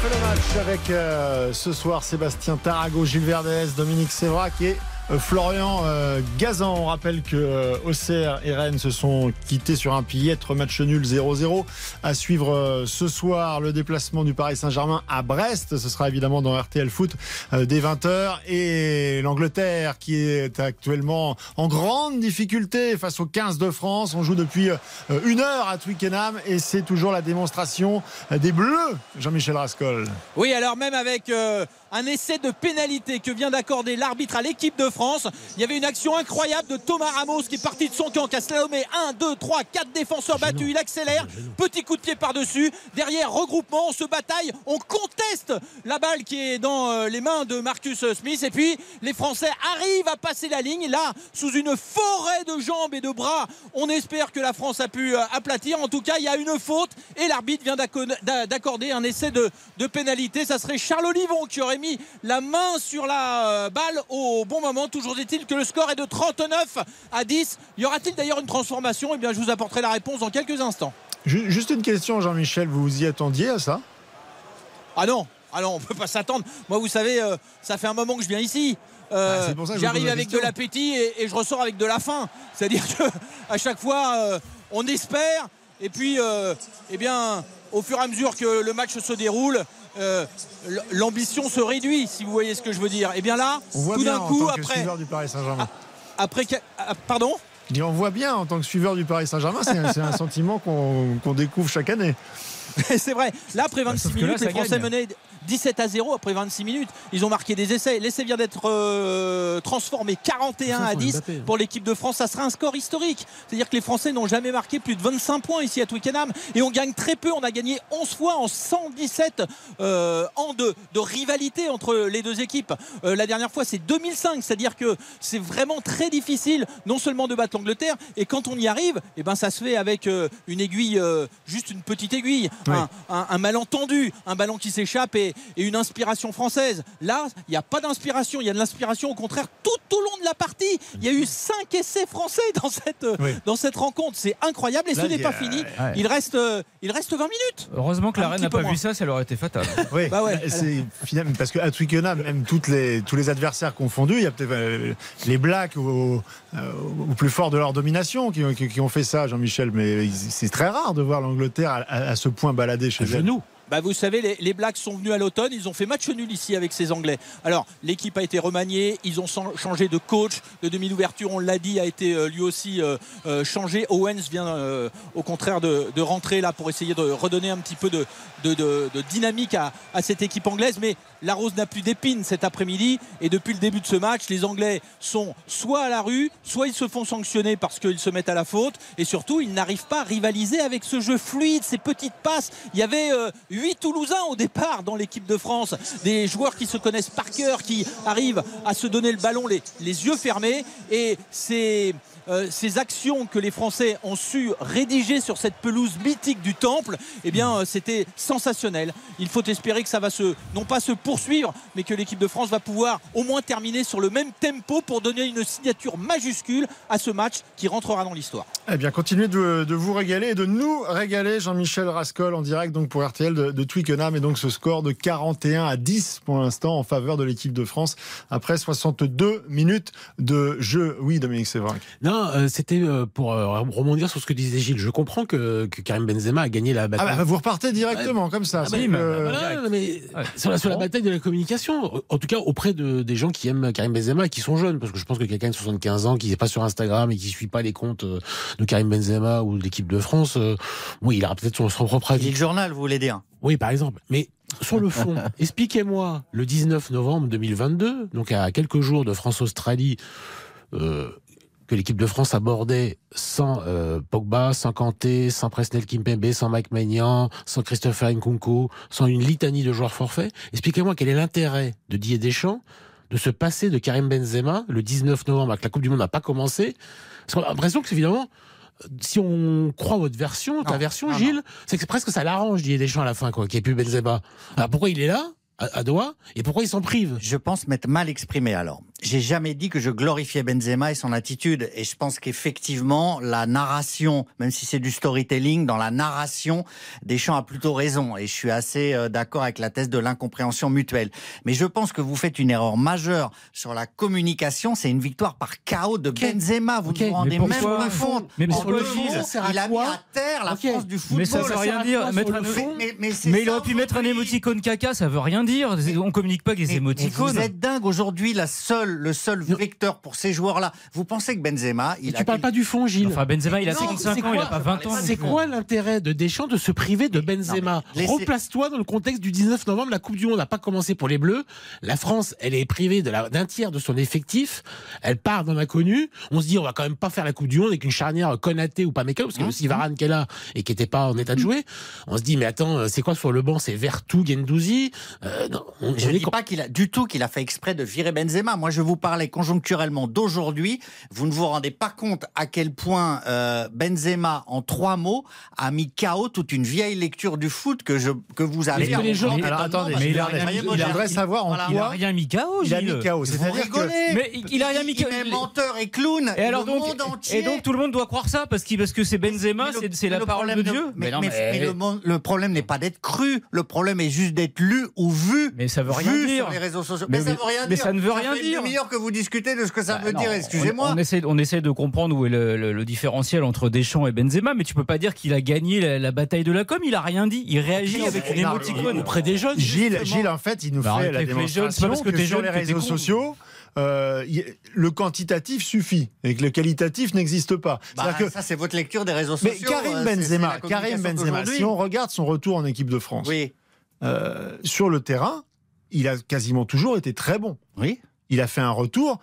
On refait le match avec euh, ce soir Sébastien Tarago, Gilles Verdez, Dominique Sévrac et Florian euh, Gazan. On rappelle que euh, Auxerre et Rennes se sont quittés sur un piètre match nul 0-0. À suivre euh, ce soir le déplacement du Paris Saint-Germain à Brest. Ce sera évidemment dans RTL Foot euh, dès 20h. Et l'Angleterre qui est actuellement en grande difficulté face aux 15 de France. On joue depuis euh, une heure à Twickenham et c'est toujours la démonstration euh, des Bleus, Jean-Michel Rascol. Oui, alors même avec euh, un essai de pénalité que vient d'accorder l'arbitre à l'équipe de France, il y avait une action incroyable de Thomas Ramos qui est parti de son camp, qui a slalomé 1, 2, 3, 4 défenseurs battus, il accélère, petit coup de pied par-dessus, derrière regroupement, on se bataille, on conteste la balle qui est dans euh, les mains de Marcus Smith. Et puis les Français arrivent à passer la ligne, là, sous une forêt de jambes et de bras, on espère que la France a pu euh, aplatir, en tout cas il y a une faute et l'arbitre vient d'acco- d'a- d'accorder un essai de, de pénalité. Ça serait Charles Olivon qui aurait mis la main sur la euh, balle au bon moment. Toujours est-il que le score est de 39 à 10. Y aura-t-il d'ailleurs une transformation? Eh bien, je vous apporterai la réponse dans quelques instants. Ju- Juste une question, Jean-Michel, vous vous y attendiez à ça? Ah non, ah non, on peut pas s'attendre. Moi, vous savez, euh, ça fait un moment que je viens ici. Euh, Ah, vous J'arrive avec de l'appétit et, et je ressors avec de la faim. C'est-à-dire que à chaque fois, euh, on espère et puis, eh bien, au fur et à mesure que le match se déroule. Euh, L'ambition se réduit, si vous voyez ce que je veux dire. Et bien là, On voit tout bien d'un en coup, tant que après, suiveur du Paris Saint-Germain. après, que- ah, pardon? On voit bien en tant que suiveur du Paris Saint-Germain, c'est un, c'est un sentiment qu'on qu'on découvre chaque année. c'est vrai. Là, après 26 sauf que là, minutes, les Français gagne. menaient 17 à 0 après 26 minutes. Ils ont marqué des essais. L'essai vient d'être euh, transformé 41 Ça, à faut 10 Mbappé. pour l'équipe de France. Ça sera un score historique. C'est-à-dire que les Français n'ont jamais marqué plus de 25 points ici à Twickenham. Et on gagne très peu. On a gagné 11 fois en 117 euh, ans de, de rivalité entre les deux équipes. Euh, la dernière fois, c'est 2005. C'est-à-dire que c'est vraiment très difficile non seulement de battre l'Angleterre, et quand on y arrive, eh ben, ça se fait avec euh, une aiguille, juste une petite aiguille, Oui. un, un- un malentendu, un ballon qui s'échappe et, et une inspiration française. Là, il n'y a pas d'inspiration, il y a de l'inspiration au contraire tout au long de la partie. Il y a eu cinq essais français dans cette, euh, Oui. dans cette rencontre. C'est incroyable et ce n'est pas fini. ouais. Il, reste, euh, il reste 20 minutes. Heureusement que la reine n'a pas moins. vu ça, ça leur été fatal. Oui, Bah ouais. c'est finalement parce qu'à Twickenham, même toutes les, tous les adversaires confondus, il y a peut-être euh, les Blacks au, euh, au plus fort de leur domination qui, ont- qui- qui ont fait ça, Jean-Michel. Mais c'est très rare de voir l'Angleterre à, à- à ce point balader chez À elle. genoux. Bah, vous savez, les, Blacks sont venus à l'automne, ils ont fait match nul ici avec ces Anglais. Alors, l'équipe a été remaniée, ils ont changé de coach, le demi d'ouverture, on l'a dit, a été euh, lui aussi euh, euh, changé. Owens vient au contraire de, rentrer là pour essayer de redonner un petit peu de dynamique à, à cette équipe anglaise. Mais la rose n'a plus d'épines cet après-midi. Et depuis le début de ce match, les Anglais sont soit à la rue, soit ils se font sanctionner parce qu'ils se mettent à la faute. Et surtout, ils n'arrivent pas à rivaliser avec ce jeu fluide, ces petites passes. Il y avait euh, huit Toulousains au départ dans l'équipe de France. Des joueurs qui se connaissent par cœur, qui arrivent à se donner le ballon les, les yeux fermés. Et c'est euh, ces actions que les Français ont su rédiger sur cette pelouse mythique du Temple, eh bien, euh, c'était sensationnel. Il faut espérer que ça va se, non pas se poursuivre, mais que l'équipe de France va pouvoir au moins terminer sur le même tempo pour donner une signature majuscule à ce match qui rentrera dans l'histoire. Eh bien, continuez de, de vous régaler et de nous régaler, Jean-Michel Rascol, en direct donc pour RTL de, de Twickenham. Et donc, ce score de 41 à 10 pour l'instant en faveur de l'équipe de France après 62 minutes de jeu. Oui, Dominique Sévrac. Non, euh, c'était euh, pour euh, rebondir sur ce que disait Gilles. Je comprends que, que Karim Benzema a gagné la Ah bataille. bah, vous repartez directement comme ça. Ah bah, bah, voilà, mais sur, la, sur la bataille de la communication, en tout cas auprès de, des gens qui aiment Karim Benzema et qui sont jeunes, parce que je pense que quelqu'un de 75 ans qui n'est pas sur Instagram et qui suit pas les comptes euh, de Karim Benzema ou de l'équipe de France, euh, oui, il aura peut-être son, son propre avis. le journal, vous voulez dire Oui, par exemple. Mais sur le fond, expliquez-moi, le 19 novembre 2022, donc à quelques jours de France-Australie, euh, que l'équipe de France abordait sans euh, Pogba, sans Kanté, sans Presnel Kimpembe, sans Mike Maignan, sans Christopher Nkunku, sans une litanie de joueurs forfaits. Expliquez-moi quel est l'intérêt de Didier Deschamps de se passer de Karim Benzema le 19 novembre, que la Coupe du Monde n'a pas commencé? Parce qu'on a l'impression que c'est évidemment si on croit votre version, ta Non, version, non, Gilles, c'est que presque ça l'arrange, Didier Deschamps à la fin, quoi, qu'il n'y ait plus Benzema. Alors pourquoi il est là, à, à Doha, et pourquoi il s'en prive? Je pense m'être mal exprimé alors. J'ai jamais dit que je glorifiais Benzema et son attitude. Et je pense qu'effectivement, la narration, même si c'est du storytelling, dans la narration, Deschamps a plutôt raison. Et je suis assez euh, d'accord avec la thèse de l'incompréhension mutuelle. Mais je pense que vous faites une erreur majeure sur la communication. C'est une victoire par chaos de Benzema. Vous ne vous rendez mais même pas compte. Sur le il a mis à terre la Ok. France du football. Mais ça veut ça rien dire. Mettre un... fond Mais, mais c'est Mais il aurait pu mettre un émoticône caca, ça veut rien dire. On communique pas avec les émoticônes. vous êtes dingue aujourd'hui, la seule, le seul vecteur pour ces joueurs-là. Vous pensez que Benzema, il a tu parles pas du fond, Gilles Enfin, Benzema, il a Non, 55 c'est ans, il quoi a pas 20 ans. C'est quoi l'intérêt de Deschamps de se priver de Benzema Replace-toi dans le contexte du 19 novembre. La Coupe du Monde n'a pas commencé pour les Bleus. La France, elle est privée de la- d'un tiers de son effectif. Elle part dans l'inconnu. On se dit, on va quand même pas faire la Coupe du Monde avec une charnière Konaté ou pas parce qu'il y a aussi Varane qui est là et qui était pas en état de jouer. On se dit, mais attends, euh, c'est quoi sur le banc? C'est Vertou, Gendouzi? Euh, non, on- Je ne dis pas qu'il a du tout qu'il a fait exprès de virer Benzema. Moi, je vous parlais conjoncturellement d'aujourd'hui. Vous ne vous rendez pas compte à quel point euh, Benzema, en trois mots, a mis KO toute une vieille lecture du foot que je que vous avez. Mais que les gens- en Alors, attendez, mais que il a rien moyen il a- Je savoir en Voilà. Il a quoi rien mis KO, il a mis KO. Vous C'est-à-dire que. Mais il a rien mis Il KO. est menteur et clown. Et alors le donc, monde entier. et donc tout le monde doit croire ça parce, qu'il- parce que c'est Benzema, Mais c'est- mais la le parole de Dieu. Mais, mais- mais- mais le, problème n'est pas d'être cru. Le problème est juste d'être lu ou vu. Mais ça veut rien vu dire. sur les réseaux sociaux. Mais- Mais, ça mais- veut rien mais dire. ça ne veut rien dire. Demi-heure que vous discutez de ce que ça Bah veut non, dire. on- Excusez-moi. On, essaie, on essaie de comprendre où est le, le- le différentiel entre Deschamps et Benzema, mais tu peux pas dire qu'il a gagné la, la bataille de la com. Il a rien dit. Il réagit avec une émoticône. auprès des jeunes. Gilles. Gilles, en fait, il nous Bah, fait la pas parce démonstration que que, sur les réseaux sociaux, euh, y- le quantitatif suffit et que le qualitatif n'existe pas. Bah, que ça, c'est votre lecture des réseaux mais sociaux. Karim euh, c'est- c'est Benzema, Karim Benzema, si on regarde son retour en équipe de France, Oui, euh, sur le terrain, il a quasiment toujours été très bon. oui. Il a fait un retour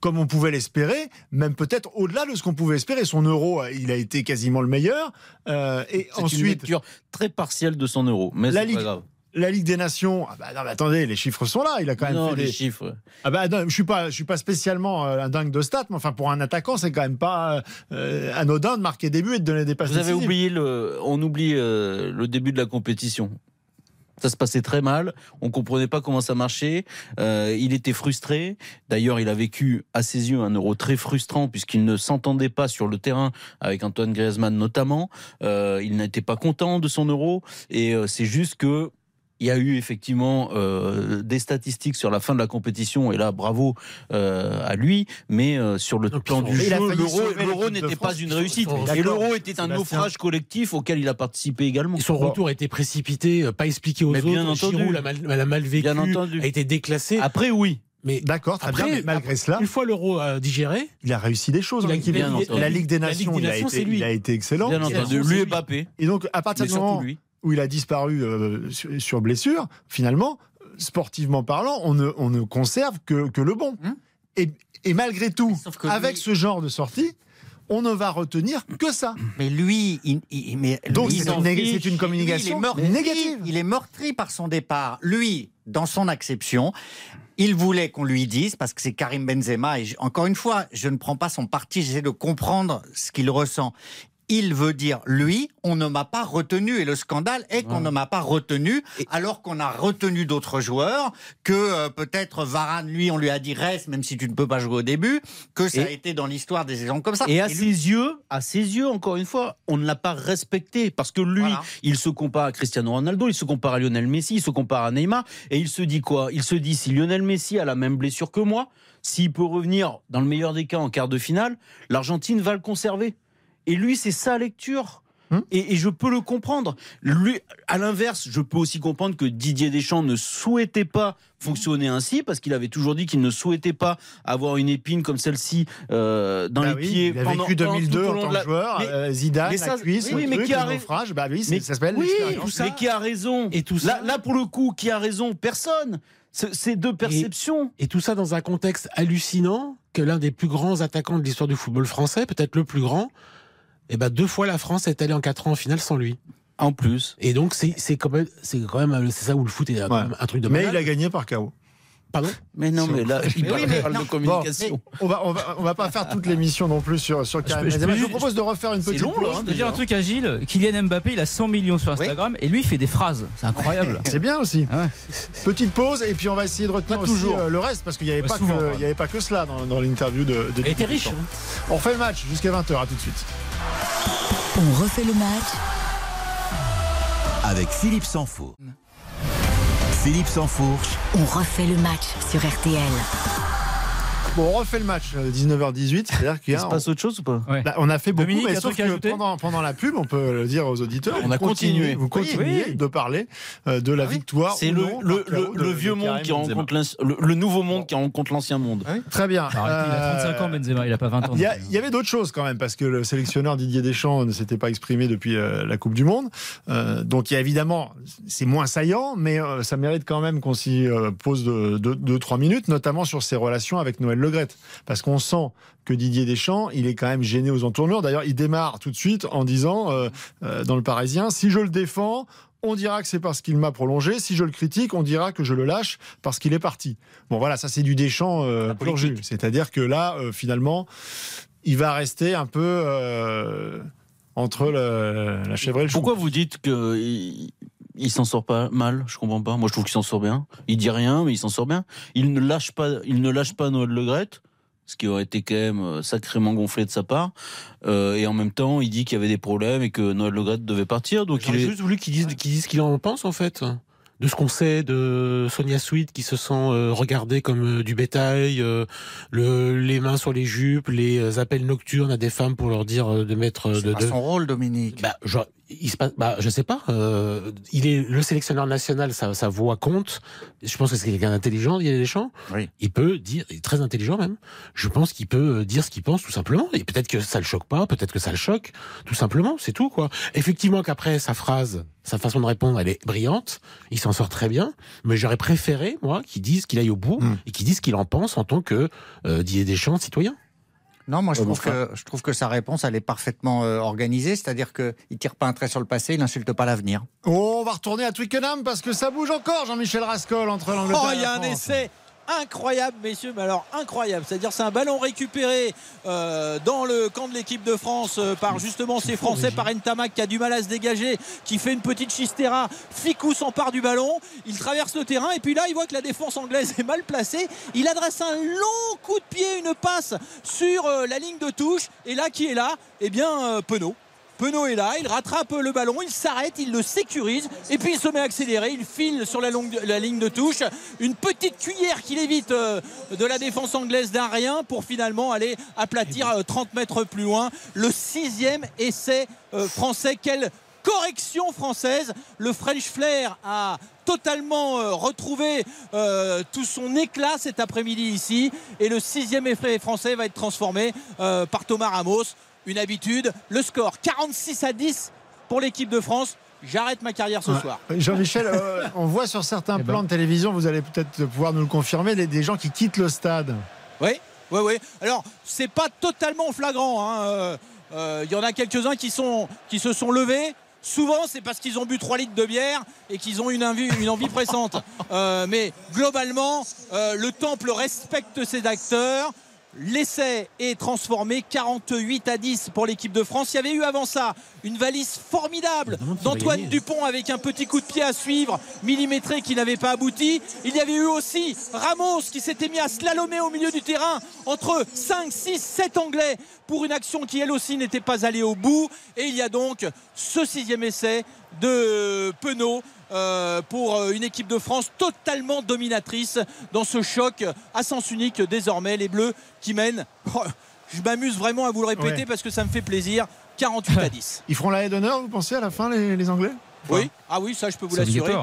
comme on pouvait l'espérer, même peut-être au-delà de ce qu'on pouvait espérer. Son euro, euh, il a été quasiment le meilleur. Euh, et C'est une ensuite, lecture très partielle de son euro, mais La Ligue- pas grave. la Ligue des Nations. Ah bah non, mais attendez, les chiffres sont là. Il a quand même non, fait les des... chiffres. Ah bah non, je suis pas, je suis pas spécialement euh, un dingue de stats, mais enfin pour un attaquant, c'est quand même pas euh, anodin de marquer des buts et de donner des passes. Vous avez oublié le, on oublie euh, le début de la compétition. Ça se passait très mal. On comprenait pas comment ça marchait. Euh, il était frustré. D'ailleurs, il a vécu à ses yeux un euro très frustrant puisqu'il ne s'entendait pas sur le terrain avec Antoine Griezmann notamment. Euh, il n'était pas content de son euro et euh, c'est juste que il y a eu effectivement euh, des statistiques sur la fin de la compétition et là bravo euh, à lui mais euh, sur le plan du jeu l'euro n'était pas une réussite et D'accord. l'euro était un Sébastien. naufrage collectif auquel il a participé également Et son retour a été précipité, pas expliqué aux Mais autres. bien entendu. Giroud l'a mal, l'a mal vécu, Bien entendu. a été déclassé. après oui mais D'accord, très Après, bien. Mais malgré cela, une fois l'euro digéré, il a réussi des choses. Il a- bien entendu. La Ligue des La Ligue Nations, des il, a été, c'est lui. il a été excellent. bien entendu lui et. Mbappé Et donc, à partir mais du moment lui où il a disparu euh, sur, sur blessure, finalement, sportivement parlant, on ne, on ne conserve que, que le bon. Hum. et, et malgré tout, avec lui- ce genre de sortie, on ne va retenir que ça. Mais lui, il, il- mais Donc c'est une, Lui, communication il est meurtri, négative. Il est meurtri par son départ. Lui, dans son acception, il voulait qu'on lui dise, parce que c'est Karim Benzema, et encore une fois, je ne prends pas son parti, j'essaie de comprendre ce qu'il ressent. Il veut dire, lui, on ne m'a pas retenu. Et le scandale est qu'on ne m'a pas retenu, alors qu'on a retenu d'autres joueurs, que euh, peut-être Varane, lui, on lui a dit reste, même si tu ne peux pas jouer au début, que ça Et- a été dans l'histoire des exemples comme ça. Et à ses yeux, à ses yeux, encore une fois, on ne l'a pas respecté parce que lui, Voilà. il se compare à Cristiano Ronaldo, il se compare à Lionel Messi, il se compare à Neymar, et il se dit quoi? Il se dit si Lionel Messi a la même blessure que moi, s'il peut revenir dans le meilleur des cas en quart de finale, l'Argentine va le conserver. Et lui, c'est sa lecture. Hum. Et, et je peux le comprendre. Lui, à l'inverse, je peux aussi comprendre que Didier Deschamps ne souhaitait pas fonctionner ainsi parce qu'il avait toujours dit qu'il ne souhaitait pas avoir une épine comme celle-ci euh, dans Bah les oui, pieds. il a pendant- vécu pendant 2002 tout au en long tant de que la- joueur, Mais- euh, Zidane, mais la ça- cuisse, oui, le mais truc, qui a le ra- naufrage, bah oui, mais- ça s'appelle oui, ça. mais qui a raison Et tout ça- là, là, pour le coup, qui a raison Personne. C'est deux perceptions. Et tout ça dans un contexte hallucinant que l'un des plus grands attaquants de l'histoire du football français, peut-être le plus grand, et ben deux fois la France est allée en quatre ans en finale sans lui. En plus. Et donc c'est c'est quand même c'est quand même c'est ça où le foot est Ouais. un truc de Mais malade. il a gagné par KO. Pardon Mais non, mais là, il Mais oui, parle, mais parle non. de communication. On va, on, va, on va pas faire toute l'émission non plus sur, sur Karim peux- je peux Je vous propose de refaire une petite long, là, hein, Je peux dire un truc à Gilles. Kylian Mbappé, il a 100 millions sur Instagram et lui, il fait des phrases. C'est incroyable. C'est bien aussi. Ah ouais. Petite pause et puis on va essayer de retenir Pas aussi toujours. euh, le reste parce qu'il n'y avait, avait pas que cela dans, dans l'interview de, de Il était Didier riche. Hein. On refait le match jusqu'à 20h. À tout de suite. On refait le match avec Philippe Sansfourche. Philippe Sansfourche, On refait le match sur RTL. Bon, on refait le match euh, 19h18. C'est-à-dire qu'il y Il a- se passe autre chose ou pas Ouais. Là, on a fait beaucoup, Dominique, mais sauf que pendant, pendant la pub, on peut le dire aux auditeurs, On a continué. Vous continuez Oui. de parler euh, de la victoire. C'est ou le, le, vieux monde qui rencontre l'ancien- le, le nouveau monde qui rencontre l'ancien monde. Très bien. Arrête, il a 35 ans, Euh, Benzema, il a pas 20 ans. Il y, a- il y avait d'autres choses quand même, parce que le sélectionneur Didier Deschamps ne s'était pas exprimé depuis euh, la Coupe du Monde. Euh, donc il y a évidemment, c'est moins saillant, mais euh, ça mérite quand même qu'on s'y euh, pose 2-3 minutes, notamment sur ses relations avec Noël Legrette. Parce qu'on sent que Didier Deschamps, il est quand même gêné aux entournures. D'ailleurs, il démarre tout de suite en disant, euh, euh, dans le Parisien, si je le défends, on dira que c'est parce qu'il m'a prolongé. Si je le critique, on dira que je le lâche parce qu'il est parti. Bon, voilà, ça c'est du Deschamps euh, La pur jus. politique. C'est-à-dire que là, euh, finalement, il va rester un peu euh, entre le- la chèvre et le chou. Pourquoi vous dites que il, s'en sort pas mal Je comprends pas. Moi, je trouve qu'il s'en sort bien. Il dit rien, mais il s'en sort bien. Il ne lâche pas, il ne lâche pas Noël Legrette, ce qui aurait été quand même euh, sacrément gonflé de sa part. Euh, et en même temps, il dit qu'il y avait des problèmes et que Noël Legrette devait partir. Donc il est. juste voulu qu'il dise qu'il dise ce qu'il en pense en fait. De ce qu'on sait de Sonia Sweet qui se sent euh, regardée comme euh, du bétail, euh, le, les mains sur les jupes, les appels nocturnes à des femmes pour leur dire euh, de mettre euh, C'est de, pas de- son rôle, Dominique. Bah, je, il se passe, bah, je sais pas. euh, il est le sélectionneur national, sa, sa voix compte. Je pense que c'est quelqu'un d'intelligent, Didier Deschamps. Oui. Il peut dire, il est très intelligent même. Je pense qu'il peut euh, dire ce qu'il pense tout simplement. Et peut-être que ça le choque pas, peut-être que ça le choque, tout simplement. C'est tout quoi. Effectivement qu'après sa phrase, sa façon de répondre, elle est brillante. Il s'en sort très bien. Mais j'aurais préféré moi qu'il dise qu'il aille au bout Mm. et qu'il dise ce qu'il en pense en tant que euh, Didier Deschamps citoyen. Non, moi je trouve, que, je trouve que sa réponse elle est parfaitement euh, organisée, c'est-à-dire qu'il tire pas un trait sur le passé, il n'insulte pas l'avenir. Oh, on va retourner à Twickenham parce que ça bouge encore, Jean-Michel Rascol, entre l'Angleterre Oh, et il y a un essai incroyable, messieurs, mais alors incroyable. C'est-à-dire, c'est un ballon récupéré euh, dans le camp de l'équipe de France euh, par justement ces Français, par Ntamak qui a du mal à se dégager, qui fait une petite chistera. Ficou s'empare du ballon, il traverse le terrain et puis là, il voit que la défense anglaise est mal placée. Il adresse un long coup de pied, une passe sur euh, la ligne de touche. Et là, qui est là? Eh bien, Penaud. Penaud est là, il rattrape le ballon, il s'arrête, il le sécurise et puis il se met à accélérer, il file sur la, ligne de touche. Une petite cuillère qui l'évite euh, de la défense anglaise d'un rien pour finalement aller aplatir euh, 30 mètres plus loin. Le sixième essai euh, français. Quelle correction française. Le French Flair a totalement euh, retrouvé euh, tout son éclat cet après-midi ici. Et le sixième effet français va être transformé euh, par Thomas Ramos. Une habitude. Le score 46 à 10 pour l'équipe de France. j'arrête ma carrière ce Ouais. soir. Jean-Michel, euh, on voit sur certains Eh ben. plans de télévision, vous allez peut-être pouvoir nous le confirmer, des, des gens qui quittent le stade. Oui, oui, oui. Alors, c'est pas totalement flagrant. hein. Euh, euh, Il y en a quelques-uns qui, sont, qui se sont levés. Souvent, c'est parce qu'ils ont bu 3 litres de bière et qu'ils ont une envie, une envie pressante. Euh, mais globalement, euh, le temple respecte ses acteurs. L'essai est transformé 48 à 10 pour l'équipe de France. Il y avait eu avant ça une valise formidable d'Antoine. Dupont avec un petit coup de pied à suivre, millimétré qui n'avait pas abouti. Il y avait eu aussi Ramos qui s'était mis à slalomer au milieu du terrain entre 5, 6, 7 Anglais pour une action qui elle aussi n'était pas allée au bout. Et il y a donc ce sixième essai de Penaud euh, pour euh, une équipe de France totalement dominatrice dans ce choc à sens unique désormais. Les Bleus qui mènent. Oh, je m'amuse vraiment à vous le répéter Ouais. parce que ça me fait plaisir. 48 à 10. Ils feront la haie d'honneur, vous pensez, à la fin, les, les Anglais? Oui, ah oui, ça je peux vous l'assurer.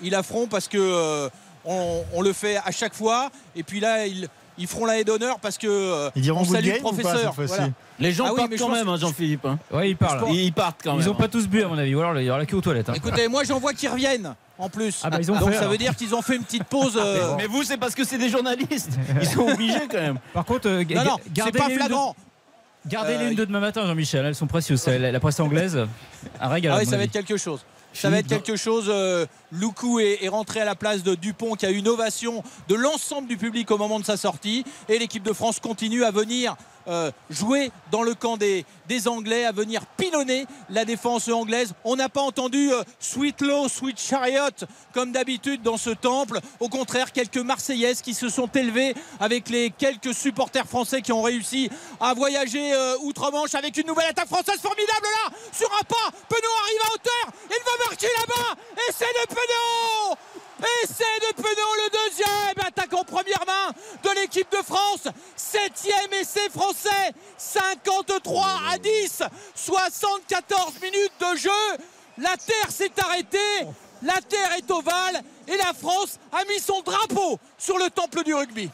Ils la feront parce que euh, on, on le fait à chaque fois. Et puis là, ils, ils feront la haie d'honneur parce que euh, Ils diront on salue le pas professeur. Voilà. Les gens Ah oui, partent quand même, hein, Jean-Philippe. hein. Ouais, ils parlent. Ils, ils partent quand même. Ils ont hein. pas tous bu à mon avis. Ou alors il y aura la queue aux toilettes. hein. Écoutez, moi j'en vois qui reviennent en plus. Ah bah, ils ont Donc fait, ça alors. veut dire qu'ils ont fait une petite pause. euh, Mais vous, c'est parce que c'est des journalistes. Ils sont obligés quand même. Par contre, euh, Non, non, c'est gardez pas les unes de- flagrant. Gardez les unes de demain matin, Jean-Michel. Elles sont précieuses. La, la presse anglaise, un régal. Ah oui, ça va être quelque chose. Ça va être quelque chose. euh, Loukou est, est rentré à la place de Dupont qui a eu une ovation de l'ensemble du public au moment de sa sortie. Et l'équipe de France continue à venir euh, jouer dans le camp des, Anglais, à venir pilonner la défense anglaise. On n'a pas entendu euh, Sweet Low, Sweet Chariot comme d'habitude dans ce temple. Au contraire, quelques Marseillaises qui se sont élevées avec les quelques supporters français qui ont réussi à voyager euh, outre-Manche avec une nouvelle attaque française formidable là sur un pas. Penaud arrive à hauteur. Il va marquer là-bas. Et c'est de Penaud Essai de Penaud, le deuxième attaque en première main de l'équipe de France. Septième essai français. 53 à 10. 74 minutes de jeu. La terre s'est arrêtée. La terre est ovale. Et la France a mis son drapeau sur le temple du rugby.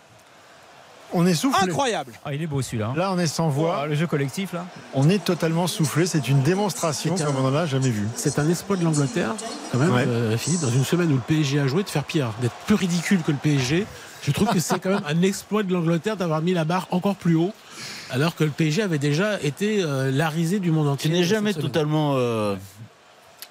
On est soufflé. Incroyable. Ah, il est beau celui-là. hein. Là, on est sans Oh, voix. le jeu collectif là. On est totalement soufflé. C'est une démonstration C'est comme un- on n'en a jamais vu. C'est un exploit de l'Angleterre, quand même, Ouais. euh, Philippe, dans une semaine où le PSG a joué, de faire pire, d'être plus ridicule que le PSG. Je trouve que c'est quand même un exploit de l'Angleterre d'avoir mis la barre encore plus haut, alors que le PSG avait déjà été euh, la risée du monde Tu entier. n'es jamais totalement euh,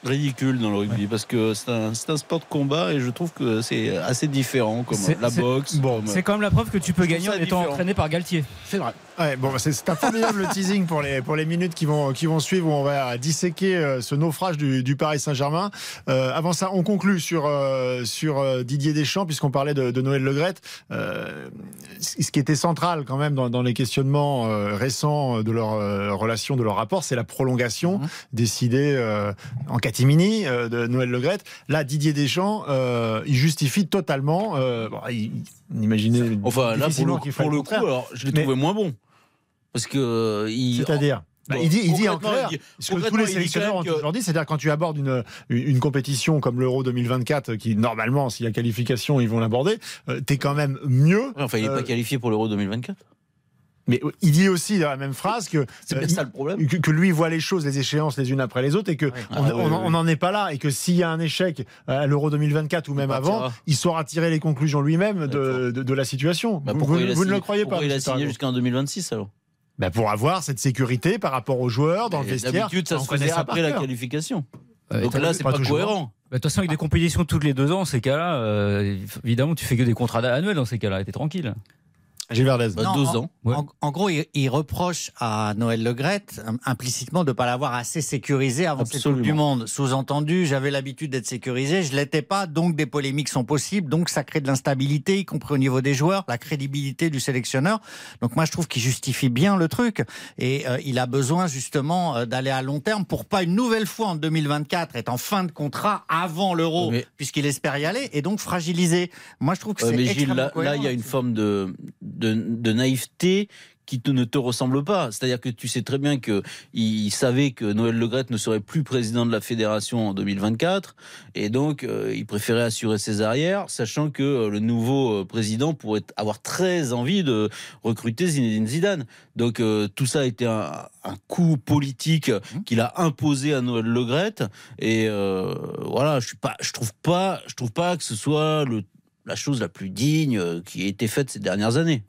ridicule dans le rugby parce que c'est un, sport de combat et je trouve que c'est assez différent comme la boxe. bon, comme- C'est quand même la preuve que tu peux Je trouve gagner en étant différent. entraîné par Galtier. C'est vrai. Ouais, bon, c'est un formidable teasing pour les, pour les minutes qui vont, qui vont suivre où on va disséquer euh, ce naufrage du, du Paris Saint-Germain. Euh, avant ça, on conclut sur, euh, sur euh, Didier Deschamps, puisqu'on parlait de, de Noël Legrette. Euh, ce qui était central quand même dans, dans les questionnements récents de leur relation, de leur rapport, c'est la prolongation décidée euh, en catimini euh, de Noël Legrette. Là, Didier Deschamps, euh, il justifie totalement. Euh, bon, il, imaginait Enfin, là, pour le, pour le le coup, alors, je l'ai trouvé moins bon. Parce que. euh, il- C'est-à-dire Bah, Bon, il, dit, il dit en clair, il dit- ce que tous les sélectionneurs ont que- toujours dit, c'est-à-dire quand tu abordes une, une, une compétition comme l'Euro 2024, qui normalement, s'il y a qualification, ils vont l'aborder, euh, t'es quand même mieux. Enfin, il n'est Euh, pas qualifié pour l'Euro 2024. Mais euh, il dit aussi dans la même phrase que, C'est euh, bien ça le problème. que, que lui voit les choses, les échéances les unes après les autres, et que on Ah, oui, oui, n'en est pas là, et que s'il y a un échec à l'Euro 2024 ou même avant, il saura tirer les conclusions lui-même de, de, de la situation. Bah, vous ne le croyez pourquoi pas il a signé jusqu'en 2026 alors? Bah, Pour avoir cette sécurité par rapport aux joueurs dans le vestiaire. D'habitude, ça se connaît faisait après la qualification. Ouais, Donc là, c'est pas pas, toujours. cohérent. Bah, De toute façon, avec des compétitions toutes les deux ans, ces cas-là, euh, évidemment, tu fais que des contrats annuels dans ces cas-là. et T'es tranquille. Gilles Verdez. Bah, Non, deux en- ans. Ouais. En, en gros, il, il reproche à Noël Legrette euh, implicitement de ne pas l'avoir assez sécurisé avant cette. Coupe du Monde. Sous-entendu, j'avais l'habitude d'être sécurisé, je l'étais pas, donc des polémiques sont possibles, donc ça crée de l'instabilité, y compris au niveau des joueurs, la crédibilité du sélectionneur. Donc moi, je trouve qu'il justifie bien le truc et euh, il a besoin justement euh, d'aller à long terme pour pas une nouvelle fois en 2024 être en fin de contrat avant l'Euro, Mais- puisqu'il espère y aller et donc fragiliser. Moi, je trouve que c'est mais Gilles, là, il y a une forme de, de, de naïveté qui te- ne te ressemble pas. C'est-à-dire que tu sais très bien que il savait que Noël Legrette ne serait plus président de la fédération en 2024, et donc euh, il préférait assurer ses arrières, sachant que euh, le nouveau euh, président pourrait avoir très envie de recruter Zinedine Zidane. Donc euh, tout ça a été un, un coup politique qu'il a imposé à Noël Legrette, et voilà, je suis pas, je trouve pas, je trouve pas que ce soit le la chose la plus digne euh, qui ait été faite ces dernières années.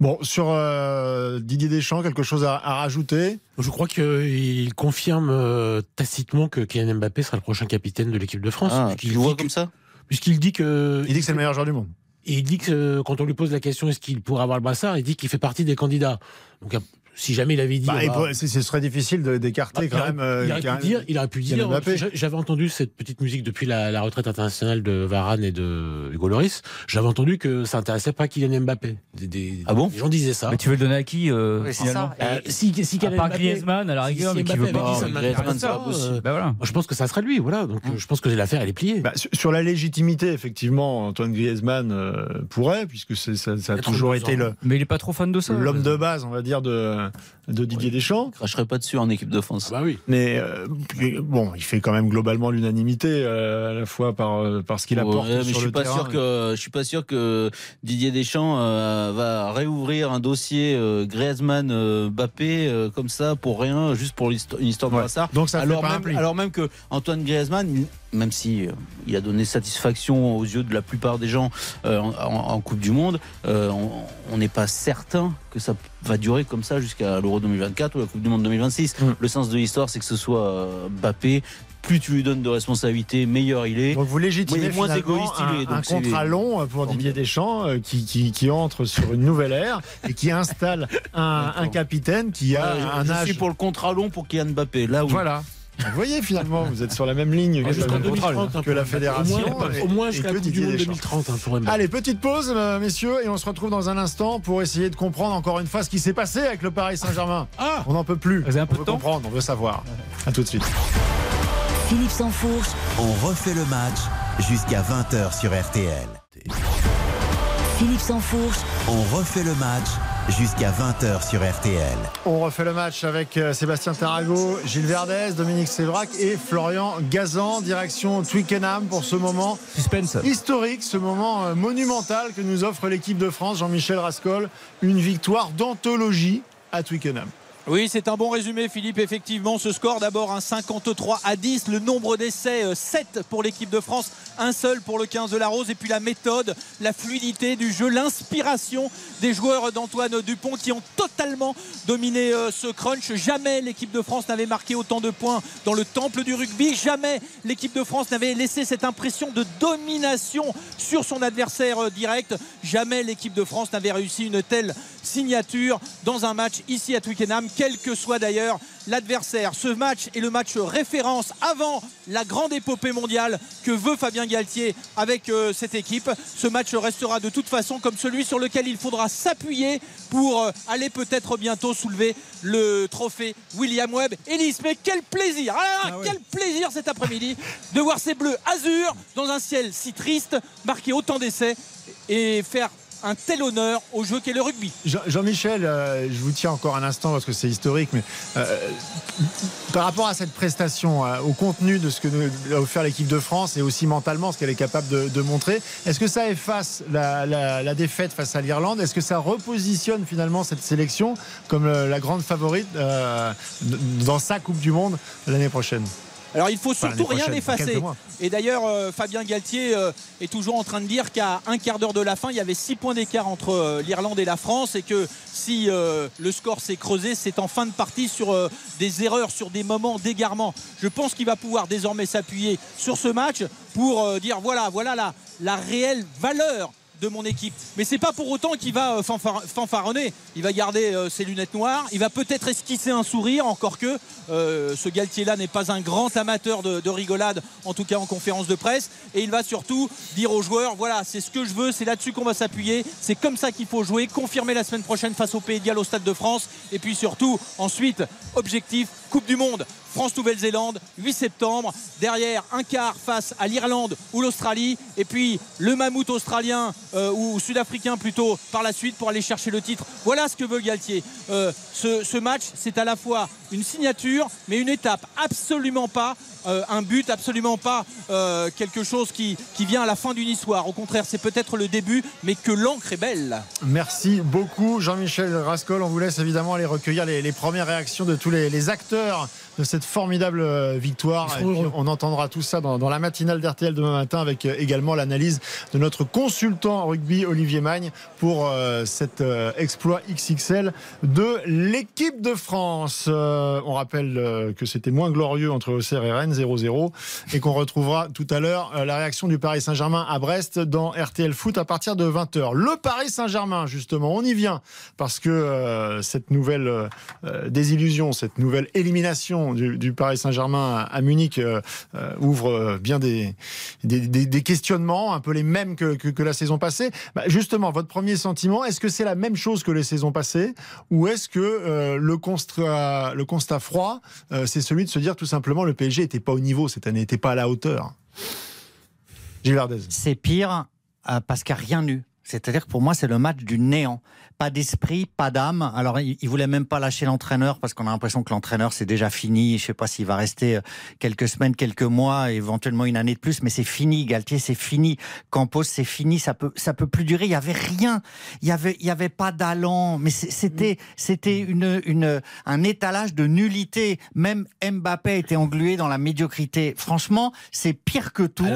Bon, sur euh, Didier Deschamps, quelque chose à, à rajouter? Je crois qu'il confirme euh, tacitement que Kylian Mbappé sera le prochain capitaine de l'équipe de France. Ah, puisqu'il tu le vois dit comme ça? Puisqu'il dit que. Il dit que c'est le meilleur joueur du monde. Et il dit que quand on lui pose la question est-ce qu'il pourrait avoir le brassard, il dit qu'il fait partie des candidats. Donc si jamais il avait dit. Bah, ah bah, ce serait difficile d'écarter ah, il quand aurait- même. euh, il aurait pu dire, il aurait pu dire. J'avais entendu cette petite musique depuis la, la retraite internationale de Varane et de Hugo Loris. J'avais entendu que ça intéressait pas Kylian Mbappé. Des, des- Ah bon des gens disaient ça. Mais tu veux le donner à qui euh, Oui, c'est finalement ça. Euh, si, si À Kylian part Mbappé- Griezmann à la si- rigueur, si mais qui Mbappé veut pas. euh, Bah voilà. je pense que ça serait lui, voilà. Donc euh, je pense que l'affaire elle est pliée. Bah, sur- la légitimité, effectivement, Antoine Griezmann euh, pourrait, puisque ça, ça a toujours 32 été le- Mais il est pas trop fan de ça. l'homme de base, on va dire, de, de Didier Deschamps. Je cracherai pas dessus en équipe de France. Ah bah oui. Mais euh, bon, il fait quand même globalement l'unanimité, euh, à la fois par, euh, par ce qu'il apporte Ouais, mais sur je suis le pas terrain. sûr que je suis pas sûr que Didier Deschamps euh, va réouvrir un dossier euh, Griezmann Mbappé euh, comme ça pour rien juste pour une histoire de Ouais. brassard. Donc ça fait alors pas un même pli. alors même que Antoine Griezmann même si euh, il a donné satisfaction aux yeux de la plupart des gens euh, en, Coupe du Monde, euh, on- n'est pas certain que ça va durer comme ça jusqu'à l'Euro 2024 ou la Coupe du Monde 2026. Mm. Le sens de l'histoire, c'est que ce soit Mbappé. Plus tu lui donnes de responsabilités, meilleur il est. Donc vous légitimez Oui, moins égoïste il est, un, un donc c'est- contrat long pour Didier. Deschamps euh, qui, qui, qui entre sur une nouvelle ère et qui installe un, un capitaine qui a un je âge. suis pour le contrat long pour Kylian Mbappé. Là où Voilà. Vous voyez finalement, vous êtes sur la même ligne que, Jusqu'en que 2030. hein, que la fédération. Au moins, et- au moins et jusqu'à que la Coupe du Didier Monde Deschamps. 2030 hein, pour. Allez, petite pause, messieurs, et on se retrouve dans un instant pour essayer de comprendre encore une fois ce qui s'est passé avec le Paris Saint-Germain. Ah On n'en peut plus. Vous avez un peu on de veut temps comprendre, on veut savoir. À tout de suite. Philippe Sansfourche, On refait le match jusqu'à 20h sur RTL. Philippe Sansfourche, On refait le match jusqu'à 20h sur RTL. On refait le match avec euh, Sébastien Tarago, Gilles Verdez, Dominique Sévrac et Florian Gazan, direction Twickenham pour ce moment Suspense. historique, ce moment euh, monumental que nous offre l'équipe de France, Jean-Michel Rascol, une victoire d'anthologie à Twickenham. Oui, c'est un bon résumé, Philippe. Effectivement, ce score d'abord un 53 à 10. Le nombre d'essais, euh, 7 pour l'équipe de France, un seul pour le 15 de la Rose. Et puis la méthode, la fluidité du jeu, l'inspiration des joueurs d'Antoine Dupont qui ont totalement dominé euh, ce crunch. Jamais l'équipe de France n'avait marqué autant de points dans le temple du rugby. Jamais l'équipe de France n'avait laissé cette impression de domination sur son adversaire euh, direct. Jamais l'équipe de France n'avait réussi une telle signature dans un match ici à Twickenham, quel que soit d'ailleurs l'adversaire. Ce match est le match référence avant la grande épopée mondiale que veut Fabien Galtier avec euh, cette équipe. Ce match restera de toute façon comme celui sur lequel il faudra s'appuyer pour euh, aller peut-être bientôt soulever le trophée William Webb. Ellis, mais quel plaisir Ah là là, Quel plaisir cet après-midi de voir ces bleus azur dans un ciel si triste, marquer autant d'essais et faire un tel honneur au jeu qu'est le rugby. Jean- Jean-Michel, euh, je vous tiens encore un instant parce que c'est historique, mais euh, par rapport à cette prestation, euh, au contenu de ce que nous a offert l'équipe de France et aussi mentalement ce qu'elle est capable de, montrer, est-ce que ça efface la, la- défaite face à l'Irlande? Est-ce que ça repositionne finalement cette sélection comme la grande favorite dans sa Coupe du Monde l'année prochaine? Alors il faut Enfin, surtout rien effacer. Et d'ailleurs, euh, Fabien Galtier euh, est toujours en train de dire qu'à un quart d'heure de la fin, il y avait six points d'écart entre euh, l'Irlande et la France et que si le score s'est creusé, c'est en fin de partie sur des erreurs, sur des moments d'égarement. Je pense qu'il va pouvoir désormais s'appuyer sur ce match pour dire voilà, voilà la, la réelle valeur de mon équipe. Mais c'est pas pour autant qu'il va euh, fanfar- fanfaronner. Il va garder euh, ses lunettes noires. Il va peut-être esquisser un sourire, encore que euh, ce Galtier-là n'est pas un grand amateur de, de rigolade, en tout cas en conférence de presse. Et il va surtout dire aux joueurs voilà, c'est ce que je veux, c'est là-dessus qu'on va s'appuyer. C'est comme ça qu'il faut jouer. Confirmer la semaine prochaine face au Pays de au Stade de France. Et puis surtout, ensuite, objectif Coupe du Monde, France-Nouvelle-Zélande, 8 septembre. Derrière, un quart face à l'Irlande ou l'Australie. Et puis le mammouth australien euh, ou sud-africain plutôt par la suite pour aller chercher le titre. Voilà ce que veut Galtier. Euh, ce, match, c'est à la fois une signature, mais une étape. Absolument pas euh, un but, absolument pas quelque chose qui, qui vient à la fin d'une histoire. Au contraire, c'est peut-être le début, mais que l'encre est belle. Merci beaucoup Jean-Michel Rascol. On vous laisse évidemment aller recueillir les, premières réactions de tous les acteurs heures de cette formidable euh, victoire. Et puis, on entendra tout ça dans, dans la matinale d'RTL demain matin avec euh, également l'analyse de notre consultant en rugby Olivier Magne pour euh, cet euh, exploit XXL de l'équipe de France. Euh, on rappelle que c'était moins glorieux entre Auxerre et Rennes 0-0 et qu'on retrouvera tout à l'heure la réaction du Paris Saint-Germain à Brest dans RTL Foot à partir de 20h. Le Paris Saint-Germain justement, on y vient parce que cette nouvelle désillusion, cette nouvelle élimination du, Paris Saint-Germain à, Munich euh, euh, ouvre euh, bien des, questionnements, un peu les mêmes que, la saison passée. Bah, justement, votre premier sentiment, est-ce que c'est la même chose que les saisons passées ou est-ce que le, constat, froid, c'est celui de se dire tout simplement le PSG n'était pas au niveau cette année, n'était pas à la hauteur? Gilles. C'est pire parce qu'il n'y a rien eu. C'est-à-dire que pour moi, c'est le match du néant. Pas d'esprit, pas d'âme. Alors, il, voulait même pas lâcher l'entraîneur parce qu'on a l'impression que l'entraîneur, c'est déjà fini. Je sais pas s'il va rester euh, quelques semaines, quelques mois, éventuellement une année de plus, mais c'est fini. Galtier, c'est fini. Campos, c'est fini. Ça peut, ça peut plus durer. Il y avait rien. Il y avait, il y avait pas d'allant. Mais c'était, c'était une, une, un étalage de nullité. Même Mbappé été englué dans la médiocrité. Franchement, c'est pire que tout.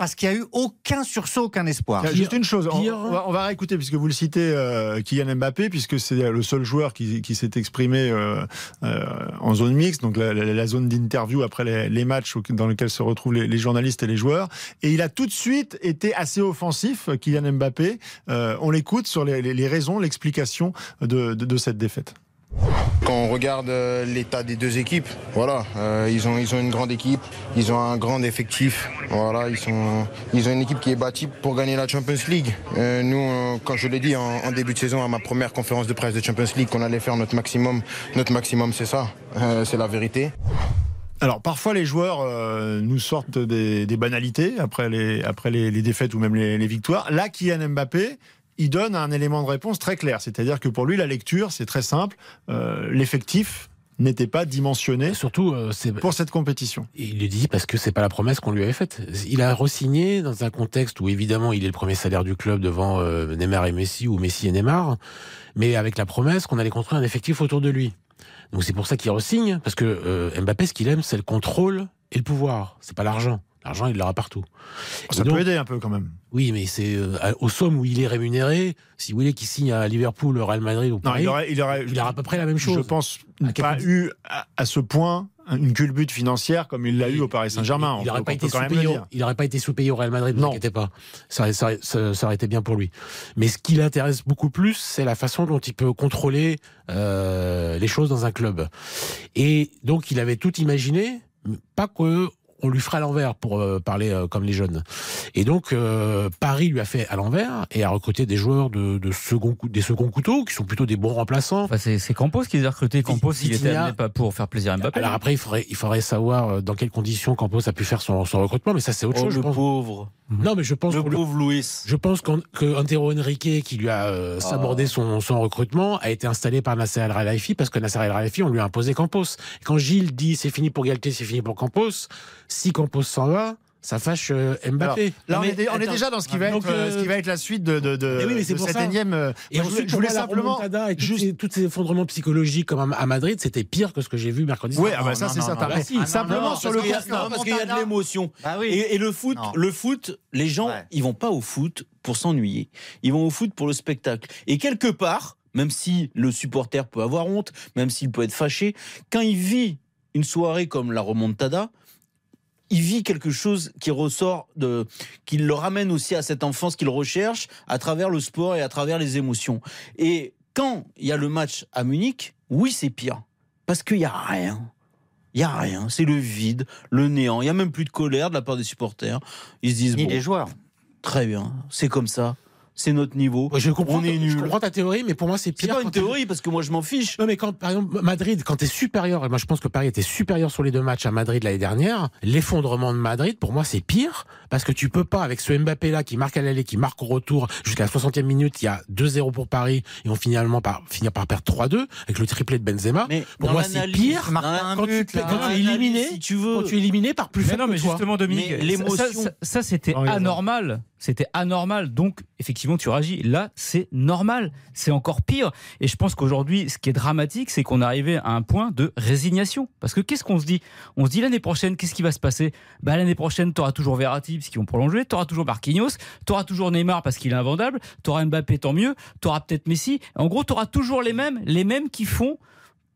Parce qu'il n'y a eu aucun sursaut, aucun espoir. Juste une chose, on, va, on va réécouter puisque vous le citez, euh, Kylian Mbappé, puisque c'est le seul joueur qui, qui s'est exprimé euh, euh, en zone mixte, donc la, la- la zone d'interview après les, les matchs dans lesquels se retrouvent les, les journalistes et les joueurs. Et il a tout de suite été assez offensif, Kylian Mbappé. Euh, on l'écoute sur les, les- les raisons, l'explication de, de- de cette défaite. Quand on regarde euh, l'état des deux équipes, voilà, euh, ils ont ils ont une grande équipe, ils ont un grand effectif, voilà, ils sont ils ont une équipe qui est bâtie pour gagner la Champions League. Euh, nous, quand je l'ai dit en, début de saison à ma première conférence de presse de Champions League, qu'on allait faire notre maximum, notre maximum, c'est ça, c'est la vérité. Alors parfois les joueurs nous sortent des, banalités après les, après les, défaites ou même les, les victoires. Là, Kylian Mbappé, il donne un élément de réponse très clair. C'est-à-dire que pour lui, la lecture, c'est très simple. Euh, L'effectif n'était pas dimensionné surtout, euh, pour cette compétition. Il le dit parce que c'est pas la promesse qu'on lui avait faite. Il a re-signé dans un contexte où évidemment il est le premier salaire du club devant euh, Neymar et Messi ou Messi et Neymar, mais avec la promesse qu'on allait construire un effectif autour de lui. Donc c'est pour ça qu'il re-signe parce que euh, Mbappé ce qu'il aime c'est le contrôle et le pouvoir. C'est pas l'argent. L'argent il l'aura partout. Ça Et donc- peut aider un peu quand même. Oui, mais c'est euh, aux sommes où il est rémunéré. Si vous voulez qu'il signe à Liverpool, au Real Madrid ou Non, Paris, il aurait, il aurait, il aura à peu près la même chose. je pense, À pas eu à, à ce point une culbute financière comme il l'a eu au Paris Saint-Germain. Il n'aurait pas le pas été sous-payé au Real Madrid. Ne Non. vous inquiétez pas. Ça, ça, ça- ça aurait été bien pour lui. Mais ce qui l'intéresse beaucoup plus, c'est la façon dont il peut contrôler euh, les choses dans un club. Et donc, il avait tout imaginé, pas que on lui fera à l'envers pour euh, parler euh, comme les jeunes. Et donc euh, Paris lui a fait à l'envers et a recruté des joueurs de, de second des seconds couteaux qui sont plutôt des bons remplaçants. Enfin, c'est c'est Campos qui les a recrutés. Campos, il était amené pas pour faire plaisir à Mbappé. Alors après, il faudrait, il faudrait savoir dans quelles conditions Campos a pu faire son, son recrutement, mais ça c'est autre Oh, chose. je le pense. pauvre. Non, mais je pense Le pauvre Louis. je pense qu'en- que Antero Henrique, qui lui a euh, Ah. sabordé son, son recrutement, a été installé par Nasser El Khelaifi parce que Nasser El Khelaifi, on lui a imposé Campos. Et quand Gilles dit c'est fini pour Galtier, c'est fini pour Campos, si Campos s'en va, ça fâche euh, Mbappé. Là, on, Mais est, déjà dans ce qui va, être, euh, ce qui va être la suite de, de, oui, cette ça. énième. euh, Et je ensuite, je voulais simplement. et tous juste- ces, tous ces effondrements psychologiques comme à, à Madrid, c'était pire que ce que j'ai vu mercredi Oui, soir. ah bah ça c'est certain. bah simplement Non, sur parce le qu'il y a- constat. parce qu'il y a de l'émotion. Bah oui. Et, et le foot, Non. le foot, les gens, Ouais. ils vont pas au foot pour s'ennuyer. Ils vont au foot pour le spectacle. Et quelque part, même si le supporter peut avoir honte, même s'il peut être fâché, quand il vit une soirée comme la remontada, il vit quelque chose qui ressort de, qui le ramène aussi à cette enfance qu'il recherche à travers le sport et à travers les émotions. Et quand il y a le match à Munich, oui, c'est pire. Parce qu'il y a rien. Il y a rien. C'est le vide, le néant. Il y a même plus de colère de la part des supporters. Ils se disent, Ni bon, les joueurs. très bien, c'est comme ça. C'est notre niveau. Ouais, je comprends, on est je comprends ta théorie, mais pour moi, c'est C'est pire. pas une théorie parce que moi je m'en fiche. Non, mais quand, par exemple, Madrid, quand t'es supérieur, et moi je pense que Paris était supérieur sur les deux matchs à Madrid l'année dernière, l'effondrement de Madrid, pour moi, c'est pire, parce que tu peux pas, avec ce Mbappé-là, qui marque à l'aller, qui marque au retour, jusqu'à la 60e minute, il y a 2-0 pour Paris, et on finalement par, finir par perdre 3-2, avec le triplé de Benzema. Mais pour moi, c'est pire la- quand, tu, but, là. quand tu es éliminé, si tu veux. quand tu es éliminé par plus faible non, mais que toi. justement, Dominique, Mais ça- c'était anormal. C'était anormal. Donc, effectivement, tu réagis. Là, c'est normal. C'est encore pire. Et je pense qu'aujourd'hui, ce qui est dramatique, c'est qu'on est arrivé à un point de résignation. Parce que qu'est-ce qu'on se dit? On se dit l'année prochaine, qu'est-ce qui va se passer? Bah, L'année prochaine, tu auras toujours Verratti, parce qu'ils vont prolonger. Tu auras toujours Marquinhos. Tu auras toujours Neymar, parce qu'il est invendable. Tu auras Mbappé, tant mieux. Tu auras peut-être Messi. En gros, tu auras toujours les mêmes, les mêmes qui font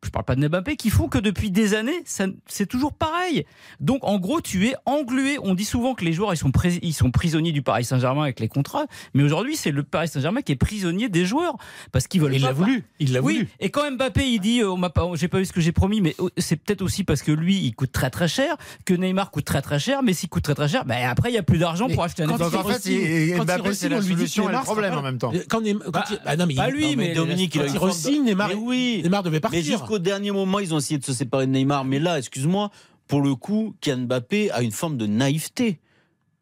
je parle pas de Mbappé, qui font que depuis des années, ça- c'est toujours pareil. Donc en gros, tu es englué. On dit souvent que les joueurs ils sont, pris- ils sont prisonniers du Paris Saint-Germain avec les contrats, mais aujourd'hui c'est le Paris Saint-Germain qui est prisonnier des joueurs parce qu'ils veulent. Il l'a voulu, il l'a Oui. voulu. Et quand Mbappé il dit, euh, on m'a pas, j'ai pas eu ce que j'ai promis, mais euh, c'est peut-être aussi parce que lui il coûte très très cher, que Neymar coûte très très cher, Messi coûte très très cher. Ben après il y a plus d'argent Mais pour acheter un quand Donc effectif. en fait, re-signe- il- quand Mbappé, re-signe, c'est la lui solution et le Neymar, problème en même temps. Quand Neymar- quand Bah, il- ah non, mais pas il- lui, non, mais Dominique, il il re-signe, Neymar, Mais oui. Neymar devait Mais partir. Jusqu'au dernier moment, ils ont essayé de se séparer de Neymar. Mais là, excuse-moi, pour le coup, Kylian Mbappé a une forme de naïveté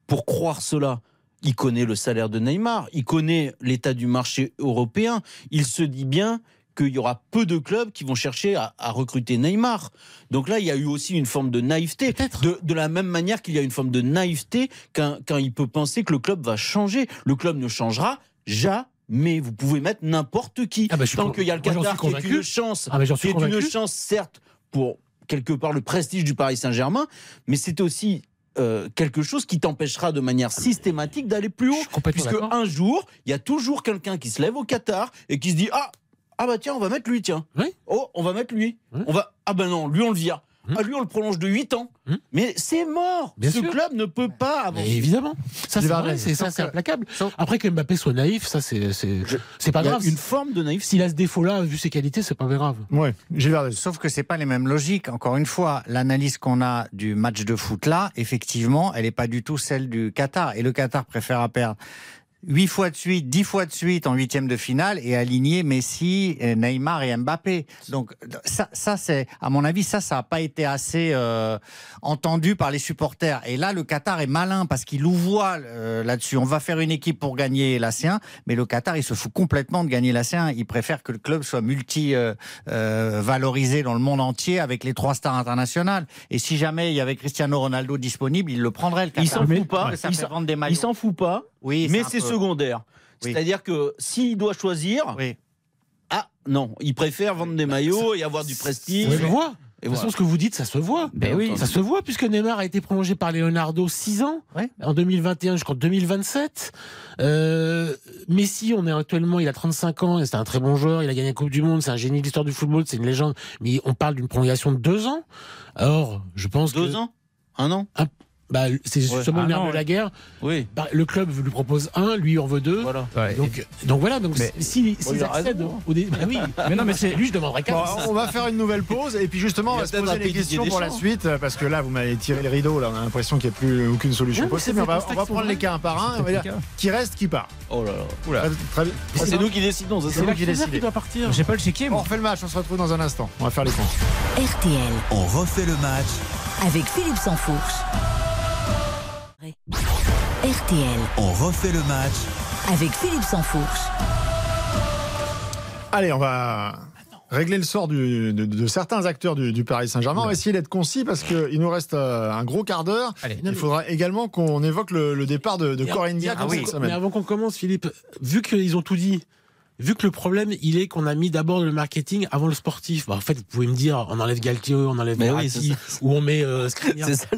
pour croire cela. Il connaît le salaire de Neymar, il connaît l'état du marché européen. Il se dit bien qu'il y aura peu de clubs qui vont chercher à, à recruter Neymar. Donc là, il y a eu aussi une forme de naïveté. De, de la même manière qu'il y a une forme de naïveté quand, quand il peut penser que le club va changer. Le club ne changera jamais. Vous pouvez mettre n'importe qui. Ah bah, Tant qu'il y a le Qatar qui est une chance Ah, mais suis c'est une chance, certes, pour quelque part le prestige du Paris Saint-Germain, mais c'est aussi euh, quelque chose qui t'empêchera de manière systématique d'aller plus haut. Puisque un jour, il y a toujours quelqu'un qui se lève au Qatar et qui se dit Ah, ah bah tiens, on va mettre lui, tiens. Oui. Oh, on va mettre lui. Oui. On va, ah ben non, lui on le vire. Ah, lui on le prolonge de 8 ans. Hmm. Mais c'est mort. Bien Ce sûr. club ne peut pas avancer. Mais évidemment, ça c'est vrai, c'est ça c'est implacable. Après que Mbappé soit naïf, ça c'est c'est Je- pas Il y a grave. une forme de naïveté. S'il a ce défaut-là, vu ses qualités, c'est pas grave. Ouais, Gilbert Sauf que c'est pas les mêmes logiques. Encore une fois, l'analyse qu'on a du match de foot là, effectivement, elle n'est pas du tout celle du Qatar. Et le Qatar préfère perdre. Huit fois de suite, dix fois de suite en huitième de finale et aligner Messi, euh, Neymar et Mbappé. Donc ça, ça c'est, à mon avis, ça, ça n'a pas été assez euh, entendu par les supporters. Et là, le Qatar est malin parce qu'il louvoie euh, là-dessus. On va faire une équipe pour gagner l'ASEAN, mais le Qatar, il se fout complètement de gagner l'ASEAN. Il préfère que le club soit multi euh, euh, valorisé dans le monde entier avec les trois stars internationales. Et si jamais il y avait Cristiano Ronaldo disponible, il le prendrait le Qatar. Il s'en fout pas. Il s'en fout pas. Oui, mais c'est peu- secondaire. Oui. C'est-à-dire que s'il doit choisir, Oui. ah non, il préfère vendre des maillots et avoir du prestige. Ça se voit. Et De toute voilà. façon, ce que vous dites, ça se voit. Ben oui. Ça se voit, puisque Neymar a été prolongé par Leonardo 6 ans, Ouais. en 2021 jusqu'en 2027. Euh, Messi, on est actuellement, il a 35 ans, c'est un très bon joueur, il a gagné la Coupe du Monde, c'est un génie de l'histoire du football, c'est une légende, mais on parle d'une prolongation de 2 ans. Alors, je pense Deux que... ans? Un an? Bah, c'est justement Ah le nerf non, de la guerre. Oui. Bah, le club lui propose un, lui en veut deux. Voilà. Ouais. Donc, donc voilà, donc Mais- si, accèdent au dé- bah oui, Mais non, mais c'est- lui, je demanderais Bon, quatre. on va faire une nouvelle pause et puis justement on va se poser les questions pour la suite euh, parce que là vous m'avez tiré le rideau là on a l'impression qu'il n'y a plus aucune solution possible mais on va, on prendre les cas un par un et on va dire qui reste qui part Oh là là. Très- très bien. C'est nous qui décidons, c'est la qui décidez doit partir. J'ai pas le chéquier, on refait le match on se retrouve dans un instant on va faire les comptes RTL, On refait le match avec Philippe Sansfourche. RTL, On refait le match. Avec Philippe Sansfourche. allez on va régler le sort du- de, de certains acteurs du, du Paris Saint-Germain. On va essayer d'être concis parce qu'il nous reste euh, un gros quart d'heure. Il faudra également qu'on évoque le, le départ de, de Corinne mais Diacre avant cette qu'on- semaine. Mais avant qu'on commence, Philippe, vu qu'ils ont tout dit, vu que le problème, il est qu'on a mis d'abord le marketing avant le sportif. Bah, en fait, vous pouvez me dire, on enlève Galtier, on enlève Verratti, ou on met euh, ça,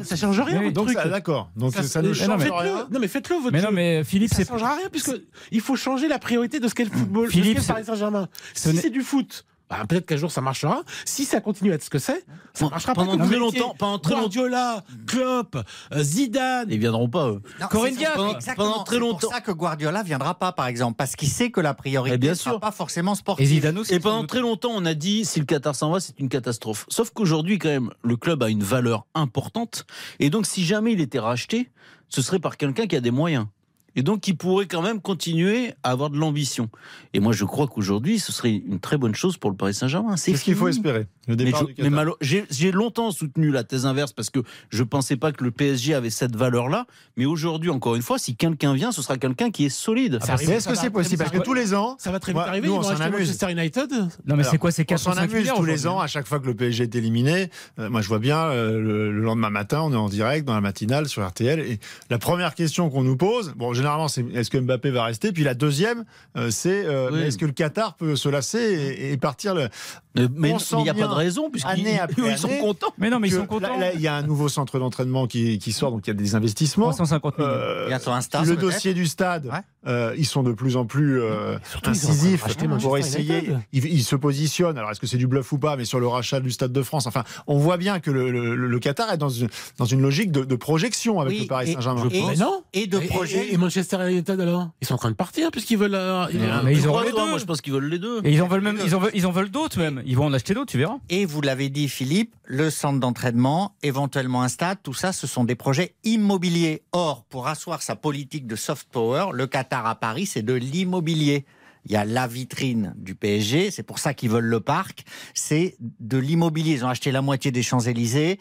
ça change rien, Oui, donc d'accord donc ça, Ça- ne mais change non, mais- rien Faites-le. Non, mais faites-le, votre Mais non, mais Philippe, ça c'est. changera rien puisque il faut changer la priorité de ce qu'est le football. Philippe, de ce qu'est Paris Saint-Germain. Si c'est du foot, bah, peut-être qu'un jour ça marchera. Si ça continue à être ce que c'est, ça marchera pas. Pendant très longtemps- pendant très longtemps- Guardiola, Klopp, euh, Zidane. Ils viendront pas, eux. Non, Corinne c'est- Diacre. Exactement. Pendant très C'est longtemps. pour ça que Guardiola viendra pas, par exemple, parce qu'il sait que la priorité bien ne sera pas forcément Et sportive. Zidane aussi. Et pendant doute. très longtemps, on a dit si le Qatar s'en va, c'est une catastrophe. Sauf qu'aujourd'hui, quand même, le club a une valeur importante. Et donc, si jamais il était racheté, ce serait par quelqu'un qui a des moyens. Et donc qui pourrait quand même continuer à avoir de l'ambition. Et moi, je crois qu'aujourd'hui, ce serait une très bonne chose pour le Paris Saint-Germain. C'est ce qu'il faut espérer? Le Mais, je- du j'ai j'ai longtemps soutenu la thèse inverse parce que je pensais pas que le PSG avait cette valeur-là. Mais aujourd'hui, encore une fois, si quelqu'un vient, ce sera quelqu'un qui est solide. Ah, mais est-ce que c'est possible? Parce que tous les ans, Ça va très vite Moi, arriver. nous, ils on s'en amuse. Manchester United. Non, mais c'est quoi, c'est On s'en 405 amuse tous les ans, à chaque fois que le PSG est éliminé. Euh, moi, je vois bien euh, le, le lendemain matin, on est en direct dans la matinale sur RTL. Et la première question qu'on nous pose, bon, généralement, c'est est-ce que Mbappé va rester? Puis la deuxième, euh, c'est euh, Oui. est-ce que le Qatar peut se lasser et, et partir le. Mais On mais sent il n'y a pas de raison, puisqu'ils ils sont contents. Mais non, mais ils sont contents. Là, il y a un nouveau centre d'entraînement qui, qui sort, donc il y a des investissements. 350 millions. Euh, Bientôt un stade, le dossier du stade, Ouais. euh, ils sont de plus en plus euh, surtout, incisifs pour essayer. Ils, ils se positionnent. Alors, est-ce que c'est du bluff ou pas Mais sur le rachat du Stade de France, enfin, on voit bien que le, le- le Qatar est dans une, dans une logique de, de projection avec Oui, le Paris et- Saint-Germain. et- Mais non. Et de Et- projet. Et, et Manchester United alors Ils sont en train de partir puisqu'ils veulent. euh, ils- mais ils Tu ont les deux. Moi, je pense qu'ils veulent les deux. Et ils en veulent même, ils en veulent, ils en veulent d'autres même. Ils vont en acheter d'autres, tu verras. Et vous l'avez dit, Philippe, le centre d'entraînement, éventuellement un stade, tout ça, ce sont des projets immobiliers. Or, pour asseoir sa politique de soft power, le Qatar à Paris, c'est de l'immobilier. Il y a la vitrine du PSG, c'est pour ça qu'ils veulent le parc. C'est de l'immobilier. Ils ont acheté la moitié des Champs-Élysées,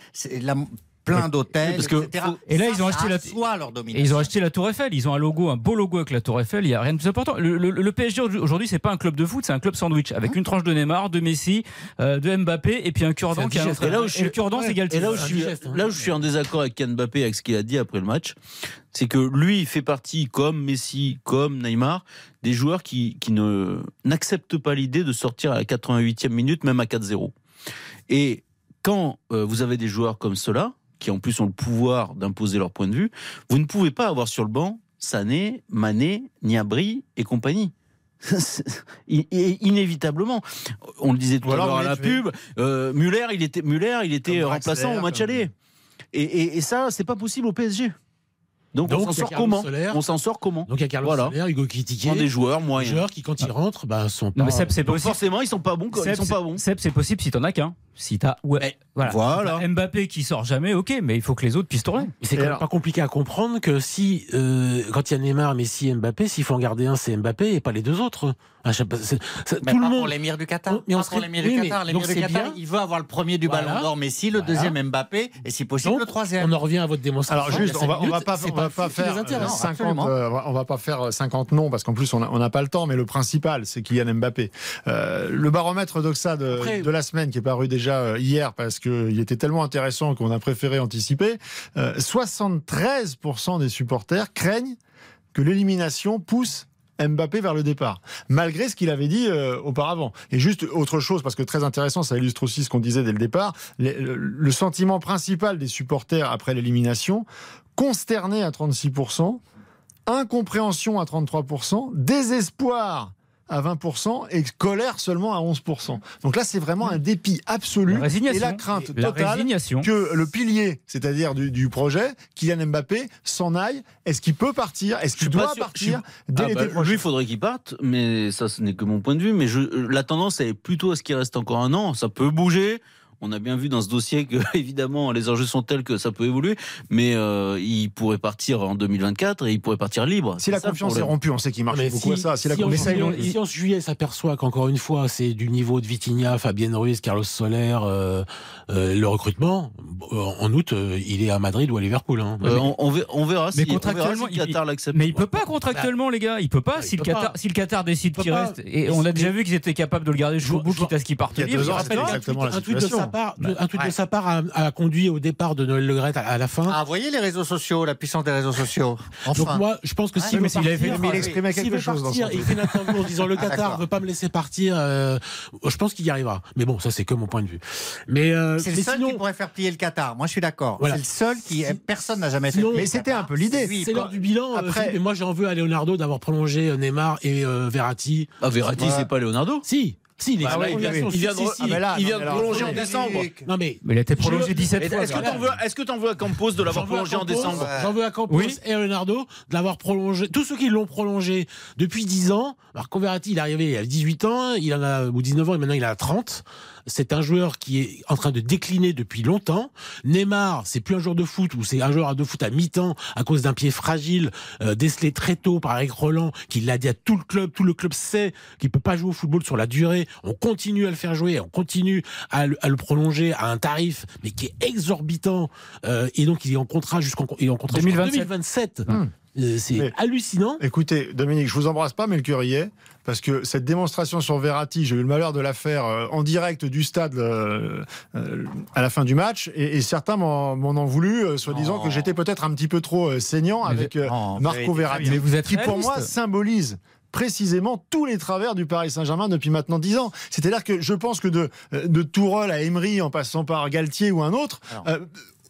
plein d'hôtels, etc. faut- Et là, Ça, ils ont acheté la- leur Et ils ont acheté la Tour Eiffel. Ils ont un logo, un beau logo avec la Tour Eiffel. Il y a rien de plus important. Le, le- le PSG aujourd'hui, c'est pas un club de foot, c'est un club sandwich avec une tranche de Neymar, de Messi, euh, de Mbappé et puis un cure-dent qui a un- Et là où je suis- cure-dent, c'est Galtier. Et là où, je suis, hein. là où je suis en désaccord avec Ken Mbappé avec ce qu'il a dit après le match, c'est que lui il fait partie, comme Messi, comme Neymar, des joueurs qui, qui ne n'acceptent pas l'idée de sortir à la 88e minute, même à 4-0. Et quand euh, vous avez des joueurs comme ceux-là, qui en plus ont le pouvoir d'imposer leur point de vue, vous ne pouvez pas avoir sur le banc Sané, Mané, Niabri et compagnie. Inévitablement, on le disait tout Ou à l'heure à la pub. euh, Muller, il était Muller, il était Comme remplaçant au match comme- aller. Et, et- et ça, c'est pas possible au PSG. Donc, Donc, on s'en sort comment. On s'en sort comment Donc il y a Carlos Voilà. Soler, Hugo prend des joueurs des moyens. joueurs qui quand ils rentrent, bah, sont pas. Non mais Seb, c'est Donc possible. forcément, ils sont pas bons. quoi. Ils Seb, sont pas bons. Seb, c'est possible si t'en as qu'un. Si t'as ouais, Mais voilà. voilà. T'as Mbappé qui sort jamais, ok, mais il faut que les autres puissent tourner. C'est quand même alors- pas compliqué à comprendre que si, euh, quand il y a Neymar, Messi et Mbappé, s'il faut en garder un, c'est Mbappé et pas les deux autres. Ah, je sais pas, c'est- c'est- Mais tout pas le pour monde. l'émir du Qatar. Mais on Pas pour serait- l'émir oui, du Qatar. L'émir du Qatar, bien. il veut avoir le premier du Voilà. Ballon d'Or Messi, le Voilà. deuxième Mbappé, et si possible Donc, le troisième. On en revient à votre démonstration. Alors y juste, on va, on va pas, on va faire intéresse. Non, 50, absolument. euh, on va pas faire 50 noms parce qu'en plus on n'a pas le temps. Mais le principal, c'est Kylian Mbappé. Euh, le baromètre d'Oxa de la semaine qui est paru déjà euh, hier parce que il était tellement intéressant qu'on a préféré anticiper. euh, 73% des supporters craignent que l'élimination pousse Mbappé vers le départ, malgré ce qu'il avait dit euh, auparavant. Et juste autre chose, parce que très intéressant, ça illustre aussi ce qu'on disait dès le départ, le, le sentiment principal des supporters après l'élimination, consterné à 36%, incompréhension à 33%, désespoir à 20% et colère seulement à 11%. Donc là, c'est vraiment un dépit absolu La et la crainte La totale résignation. que le pilier, c'est-à-dire du, du projet, Kylian Mbappé, s'en aille. Est-ce qu'il peut partir? Est-ce qu'il doit partir dès Ah l'été bah, prochain? lui, il faudrait qu'il parte, mais ça, ce n'est que mon point de vue. Mais je, la tendance est plutôt à ce qu'il reste encore un an. Ça peut bouger. On a bien vu dans ce dossier que, évidemment, les enjeux sont tels que ça peut évoluer, mais euh, il pourrait partir en 2024 et il pourrait partir libre. Si la ça, le confiance est rompue, on sait qu'il marche Mais beaucoup à ça. Si la si en confiance est juillet- rompue- si en juillet s'aperçoit qu'encore une fois c'est du niveau de Vitinha, Fabien Ruiz, Carlos Soler, euh, euh, le recrutement, euh, en août euh, il est à Madrid ou à Liverpool. hein. Euh, on, on ver- on verra si, Mais on verra contractuellement, si Qatar l'accepte. Mais il peut pas contractuellement, les gars. Il peut pas. Bah, si, il le peut Qatar, pas. si le Qatar décide Il peut qu'il reste, et on a déjà vu qu'ils étaient capables de le garder jusqu'au Je- bout, quitte à ce qu'il parte Il y a libre. deux ans, exactement la situation. Sa part, de- un tweet Ouais. de sa part a, a conduit au départ de Noël Le Graët à, à la fin. Ah, vous voyez les réseaux sociaux, la puissance des réseaux sociaux. Donc Enfin. moi, je pense que Ouais, s'il mais avait il exprimait s'il quelque veut chose dans partir son il fait une interview en disant le Ah, Qatar d'accord. veut pas me laisser partir, euh, je pense qu'il y arrivera. Mais bon, ça c'est que mon point de vue. Mais, euh, C'est le seul sinon, qui pourrait faire plier le Qatar. Moi, je suis d'accord. Voilà. C'est le seul qui. Personne n'a jamais fait. Sinon- Mais c'était un peu l'idée. C'est quand- l'heure du bilan. Après- Après, et moi j'en veux à Leonardo d'avoir prolongé euh, Neymar et euh, Verratti. Ah, Verratti, c'est pas Leonardo Si, si, les Bah ouais, il vient- il de- si, si. Ah, là, il vient de prolonger en attendez. décembre. Non mais Mais il a été prolongé Je- 17 Et fois. Est-ce que t'en veux, est-ce que t'en veux à Campos de l'avoir prolongé en décembre J'en veux à Campos Oui. et à Leonardo de l'avoir prolongé. Tous ceux qui l'ont prolongé depuis 10 ans. Alors Converati, il est arrivé il a 18 ans, il en a ou 19 ans et maintenant il a 30. C'est un joueur qui est en train de décliner depuis longtemps. Neymar, c'est plus un joueur de foot ou c'est un joueur de foot à mi-temps à cause d'un pied fragile, euh, décelé très tôt par Eric Roland, qui l'a dit à tout le club. Tout le club sait qu'il peut pas jouer au football sur la durée. On continue à le faire jouer, on continue à le, à le prolonger à un tarif, mais qui est exorbitant. Euh, et donc, il est en contrat jusqu'en il est en contrat jusqu'en 2027. 2027. Euh, c'est Mais- hallucinant. Écoutez, Dominique, je vous embrasse pas, mais le curier, parce que cette démonstration sur Verratti, j'ai eu le malheur de la faire euh, en direct du stade euh, euh, à la fin du match, et, certains m'en ont voulu, euh, soi-disant que j'étais peut-être un petit peu trop euh, saignant avec euh, Marco Verratti. Mais vous êtes qui pour moi symbolise précisément tous les travers du Paris Saint-Germain depuis maintenant 10 ans. C'est-à-dire que je pense que de, euh, de Tourelle à Emery en passant par Galtier ou un autre, Alors. euh,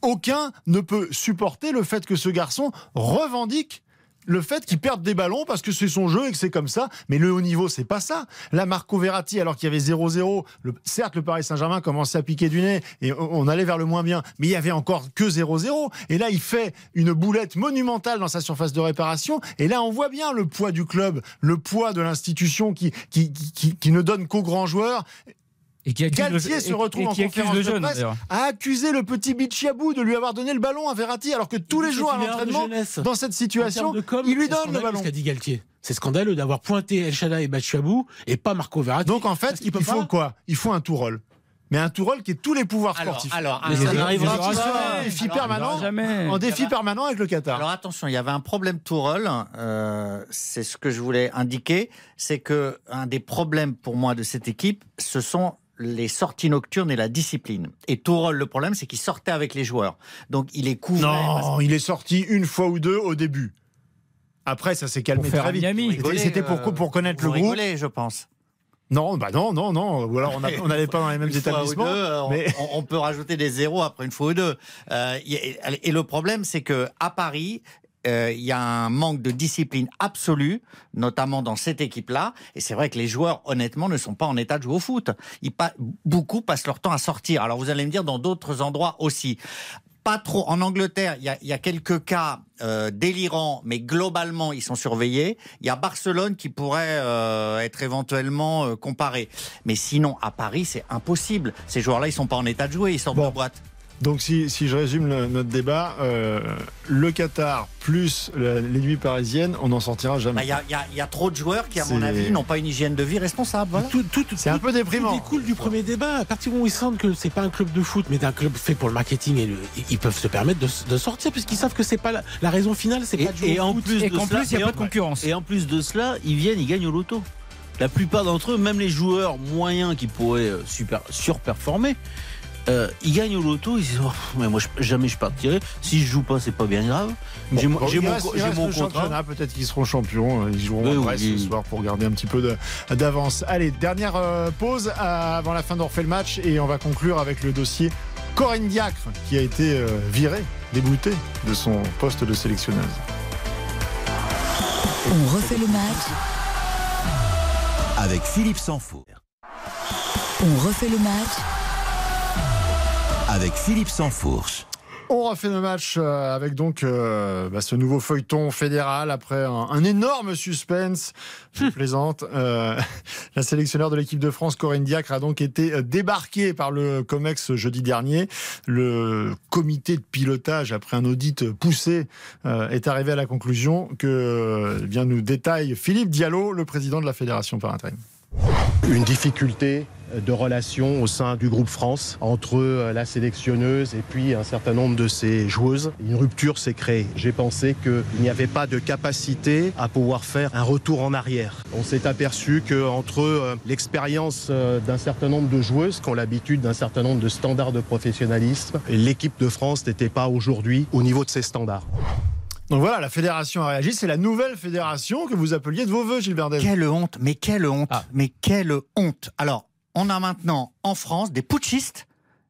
aucun ne peut supporter le fait que ce garçon revendique le fait qu'il perde des ballons parce que c'est son jeu et que c'est comme ça. Mais le haut niveau, c'est pas ça. Là, Marco Verratti, alors qu'il y avait 0-0, le- certes, le Paris Saint-Germain commençait à piquer du nez et on, allait vers le moins bien, mais il y avait encore que 0-0. Et là, il fait une boulette monumentale dans sa surface de réparation. Et là, on voit bien le poids du club, le poids de l'institution qui, qui, qui- qui ne donne qu'aux grands joueurs. Et qui Galtier le, se et- retrouve et en conférence le de jeune, presse d'ailleurs. a accusé le petit Bichiabou de lui avoir donné le ballon à Verratti, alors que tous les jours à de l'entraînement, dans cette situation, de com, il lui donne le ballon. Ce qu'a dit Galtier. C'est scandaleux d'avoir pointé El Shaddai et Bachabou et pas Marco Verratti. Donc en fait, il faut pas. quoi? Il faut un tout rôle. Mais un tout rôle qui est tous les pouvoirs Alors, sportifs. alors, Mais alors, ça n'arrivera défi Alors, permanent, jamais. en défi permanent avec le Qatar. Alors attention, il y avait un problème Tourelle. Euh, c'est ce que je voulais indiquer, c'est que un des problèmes pour moi de cette équipe, ce sont les sorties nocturnes et la discipline. Et Tourelle, le problème, c'est qu'il sortait avec les joueurs. Donc il est couvert. non, il est sorti une fois ou deux au début. Après, ça s'est calmé très vite. C'était- pour, pour connaître euh, vous le groupe. rigolez, je pense. Non, bah non, non, non. Ou alors on n'allait pas dans les mêmes Une fois ou établissements. deux, euh, on, mais- on- on peut rajouter des zéros après une fois ou deux. Euh, y a- et le problème, c'est que à Paris, euh, il y a un manque de discipline absolue, notamment dans cette équipe-là. Et c'est vrai que les joueurs, honnêtement, ne sont pas en état de jouer au foot. Ils beaucoup passent leur temps à sortir. Alors vous allez me dire dans d'autres endroits aussi. Pas trop. En Angleterre, il y a, il y a quelques cas euh, délirants, mais globalement, ils sont surveillés. Il y a Barcelone qui pourrait euh, être éventuellement euh, comparé. Mais sinon, à Paris, c'est impossible. Ces joueurs-là, ils sont pas en état de jouer. Ils sortent Bon. de boîte. Donc si, si je résume le- notre débat, euh, le Qatar plus la- les nuits parisiennes, on n'en sortira Bah, jamais. Il y, a, il y il y a trop de joueurs qui, à mon avis, n'ont pas une hygiène de vie responsable. Voilà. Tout, tout, C'est un peu Tout déprimant. découle du premier débat. À partir du moment où ils sentent que c'est pas un club de foot, mais un club fait pour le marketing, et le- ils peuvent se permettre de, de sortir puisqu'ils savent que c'est pas la, la raison finale, c'est Et, pas de jouer et au en foot. plus Et de qu'en cela, plus, il n'y a pas de concurrence. Et en plus de cela, ils viennent, ils gagnent au loto. La plupart d'entre eux, même les joueurs moyens qui pourraient euh, super, surperformer, euh, ils gagnent au loto. Ils disent oh, mais moi je- jamais je partirai. Si je joue pas, c'est pas bien grave. J'ai mon, Bon, j'ai il mon, contrat. peut-être qu'ils seront champions. Ils joueront Oui, Brest oui. ce soir pour garder un petit peu de- d'avance. Allez, dernière euh, pause à- avant la fin refait le match et on va conclure avec le dossier Corinne Diacre qui a été euh, virée, déboutée de son poste de sélectionneuse. On refait le match. Avec Philippe Sansfour. On refait le match. Avec Philippe Sansfourche. On refait le match euh, avec donc euh, bah, ce nouveau feuilleton fédéral après un, un énorme suspense. Je plaisante. Euh, la sélectionneur de l'équipe de France, Corinne Diacre, a donc été débarquée par le COMEX jeudi dernier. Le comité de pilotage, après un audit poussé, euh, est arrivé à la conclusion que eh bien nous détaille Philippe Diallo, le président de la fédération par intérim. une difficulté de relation au sein du groupe France entre euh, la sélectionneuse et puis un certain nombre de ses joueuses. Une rupture s'est créée. J'ai pensé qu'il n'y avait pas de capacité à pouvoir faire un retour en arrière. On s'est aperçu qu'entre euh, l'expérience euh, d'un certain nombre de joueuses qui ont l'habitude d'un certain nombre de standards de professionnalisme, l'équipe de France n'était pas aujourd'hui au niveau de ces standards. Donc voilà, la fédération a réagi. C'est la nouvelle fédération que vous appeliez de vos voeux, Gilbert Delve. Quelle honte, mais quelle honte, Ah. mais quelle honte. Alors, on a maintenant en France des putschistes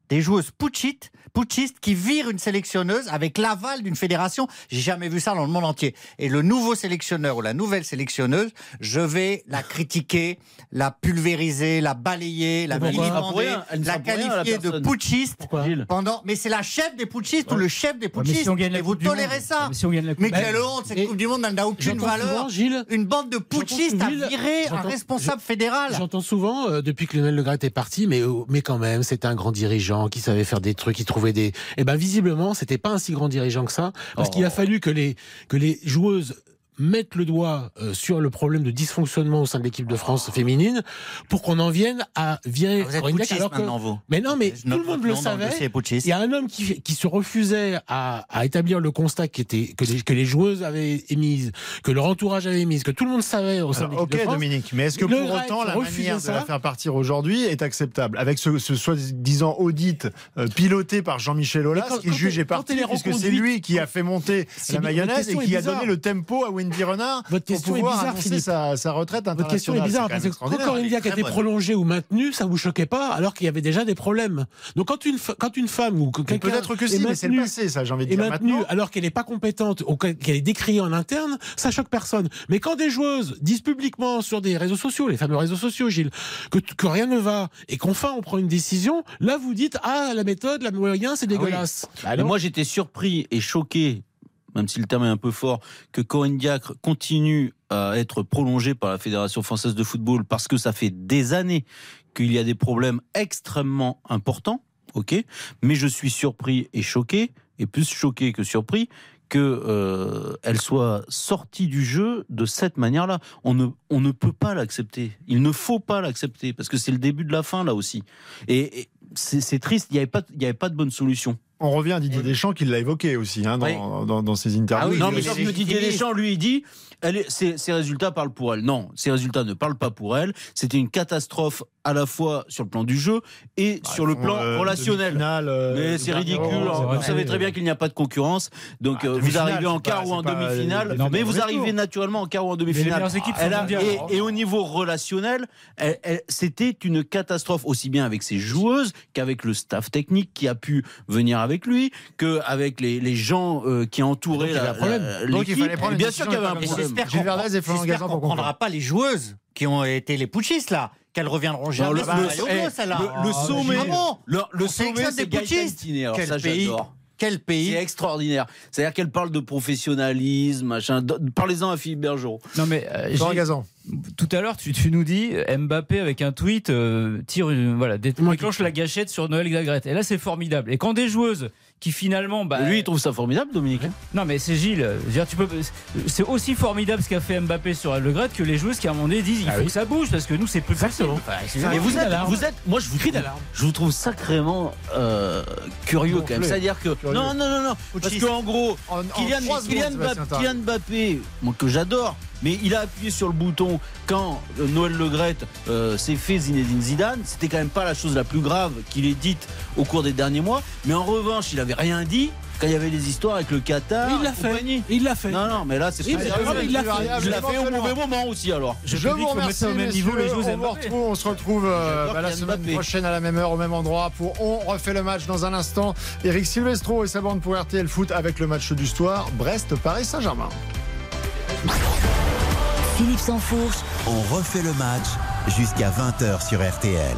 des joueuses putschistes, putschistes qui virent une sélectionneuse avec l'aval d'une fédération. J'ai jamais vu ça dans le monde entier. Et le nouveau sélectionneur ou la nouvelle sélectionneuse, je vais la critiquer, la pulvériser, la balayer, la vilipender, la qualifier de putschiste pendant. Mais c'est la chef des putschistes ou le chef des Ouais, mais putschistes. si on gagne et vous tolérez ça. mais si on gagne la Coupe Mais quelle honte Cette Et Coupe du Monde n'a aucune valeur. souvent, Gilles, Une bande de putschistes a viré un responsable fédéral. J'entends souvent, euh, depuis que Lionel Le Gret est parti, mais, euh, mais quand même, c'était un grand dirigeant qui savait faire des trucs, qui trouvait des. Eh ben, visiblement, c'était pas un si grand dirigeant que ça, parce Oh. qu'il a fallu que les, que les joueuses mettent le doigt euh, sur le problème de dysfonctionnement au sein de l'équipe de France féminine pour qu'on en vienne à virer Ah, Vous êtes alors que- maintenant, vous. Mais non, mais Je tout le monde le savait. Il y a un homme qui, qui se refusait à, à établir le constat qui était, que, les, que les joueuses avaient émise, que leur entourage avait émise, que tout le monde savait au sein de l'équipe ok de France. Dominique, mais est-ce que pour autant la manière de la ça faire partir aujourd'hui est acceptable Avec ce, ce soi-disant audit euh, piloté par Jean-Michel Aulas, qui juge est parti, puisque c'est lui qui a fait monter la mayonnaise et qui a donné le tempo à Renard Votre pour question est bizarre, annoncer Philippe. sa, sa retraite Votre question est bizarre parce quand que. Corinne Diacre a été bonne. prolongée ou maintenue, ça vous choquait pas, alors qu'il y avait déjà des problèmes. Donc quand une, quand une femme ou quelqu'un Peut-être que est si, mais c'est le passé, ça, j'ai envie de dire. maintenue Maintenant, alors qu'elle n'est pas compétente ou qu'elle est décriée en interne, ça choque personne. Mais quand des joueuses disent publiquement sur des réseaux sociaux, les fameux réseaux sociaux, Gilles, que, que rien ne va et qu'enfin on prend une décision, là vous dites ah la méthode, la moyen, c'est dégueulasse. Bah Mais non. moi, j'étais surpris et choqué, même si le terme est un peu fort, que Corinne Diacre continue à être prolongée par la Fédération française de football parce que ça fait des années qu'il y a des problèmes extrêmement importants. Ok, mais je suis surpris et choqué, et plus choqué que surpris, que euh, elle soit sortie du jeu de cette manière-là. On ne, on ne peut pas l'accepter. Il ne faut pas l'accepter parce que c'est le début de la fin là aussi. Et, c'est triste. Il n'y avait pas, il avait pas de bonne solution. On revient à Didier Deschamps qui l'a évoqué aussi hein, dans, Oui. dans, dans ses interviews. Ah oui, non, mais sauf que Didier. Deschamps, lui, il dit elle est, ses, ses résultats parlent pour elle. Non, ses résultats ne parlent pas pour elle. C'était une catastrophe à la fois sur le plan du jeu et Bah, sur le plan euh, relationnel. euh, Mais c'est ridicule. hein. Vous savez très bien qu'il n'y a pas de concurrence. Donc Ah, euh, vous arrivez en pas- quart ou en demi-finale. mais mais vous arrivez naturellement en quart ou en demi-finale. et, alors. et au niveau relationnel, c'était une catastrophe aussi bien avec ses joueuses qu'avec le staff technique qui a pu venir avec lui, qu'avec les, les gens euh, qui entouraient Donc, il y avait la, un problème. la- Donc, il fallait prendre Bien sûr qu'il y avait un problème. J'espère qu'on Verdez et Florent j'espère Gazan qu'on pour prendra pas les joueuses qui ont été les putschistes là, qu'elles reviendront jamais le- sur le- le maillot eh, le- le Ah, sommet- ah bon Le, sommet, c'est Gaëtan. Tiné. Alors Quel ça, pays j'adore. Quel C'est pays extraordinaire. C'est-à-dire qu'elle parle de professionnalisme, machin. Parlez-en à Philippe Bergeron. Non mais euh, Gazan. tout à l'heure tu, tu nous dis Mbappé avec un tweet euh, tire une, voilà déclenche la gâchette sur Noël Zagrette et là c'est formidable et quand des joueuses qui finalement bah, Lui, il trouve ça formidable, Dominique. non mais c'est Gilles dire, tu peux c'est aussi formidable ce qu'a fait Mbappé sur Le Gret que les joueuses qui à un moment donné disent il Ah faut oui. que ça bouge parce que nous c'est plus. Enfin, c'est- Et vous êtes, vous êtes, moi je vous trouve, d'alarme. je vous trouve sacrément euh, curieux quand même. C'est-à-dire que Curieux. non, non, non, non, parce qu'en gros, En, en Kylian, secondes, Kylian. Kylian Mbappé, moi, que j'adore, mais il a appuyé sur le bouton quand euh, Noël Le Gret euh, s'est fait Zinedine Zidane. C'était quand même pas la chose la plus grave qu'il ait dite au cours des derniers mois. Mais en revanche, il avait rien dit quand il y avait les histoires avec le Qatar. Il l'a fait. compagnie. Il l'a fait. Non, non, mais là, c'est pas il l'a fait. Je l'ai fait au mauvais moment aussi alors. Je Je vous remercie, au même niveau, les on, vous retrouve, on se retrouve euh, bah, la semaine Mbappé. prochaine à la même heure, au même endroit pour On refait le match dans un instant. Eric Silvestro et sa bande pour RTL Foot avec le match du soir Brest-Paris-Saint-Germain. Philippe Sansfourche. On refait le match jusqu'à 20h sur RTL.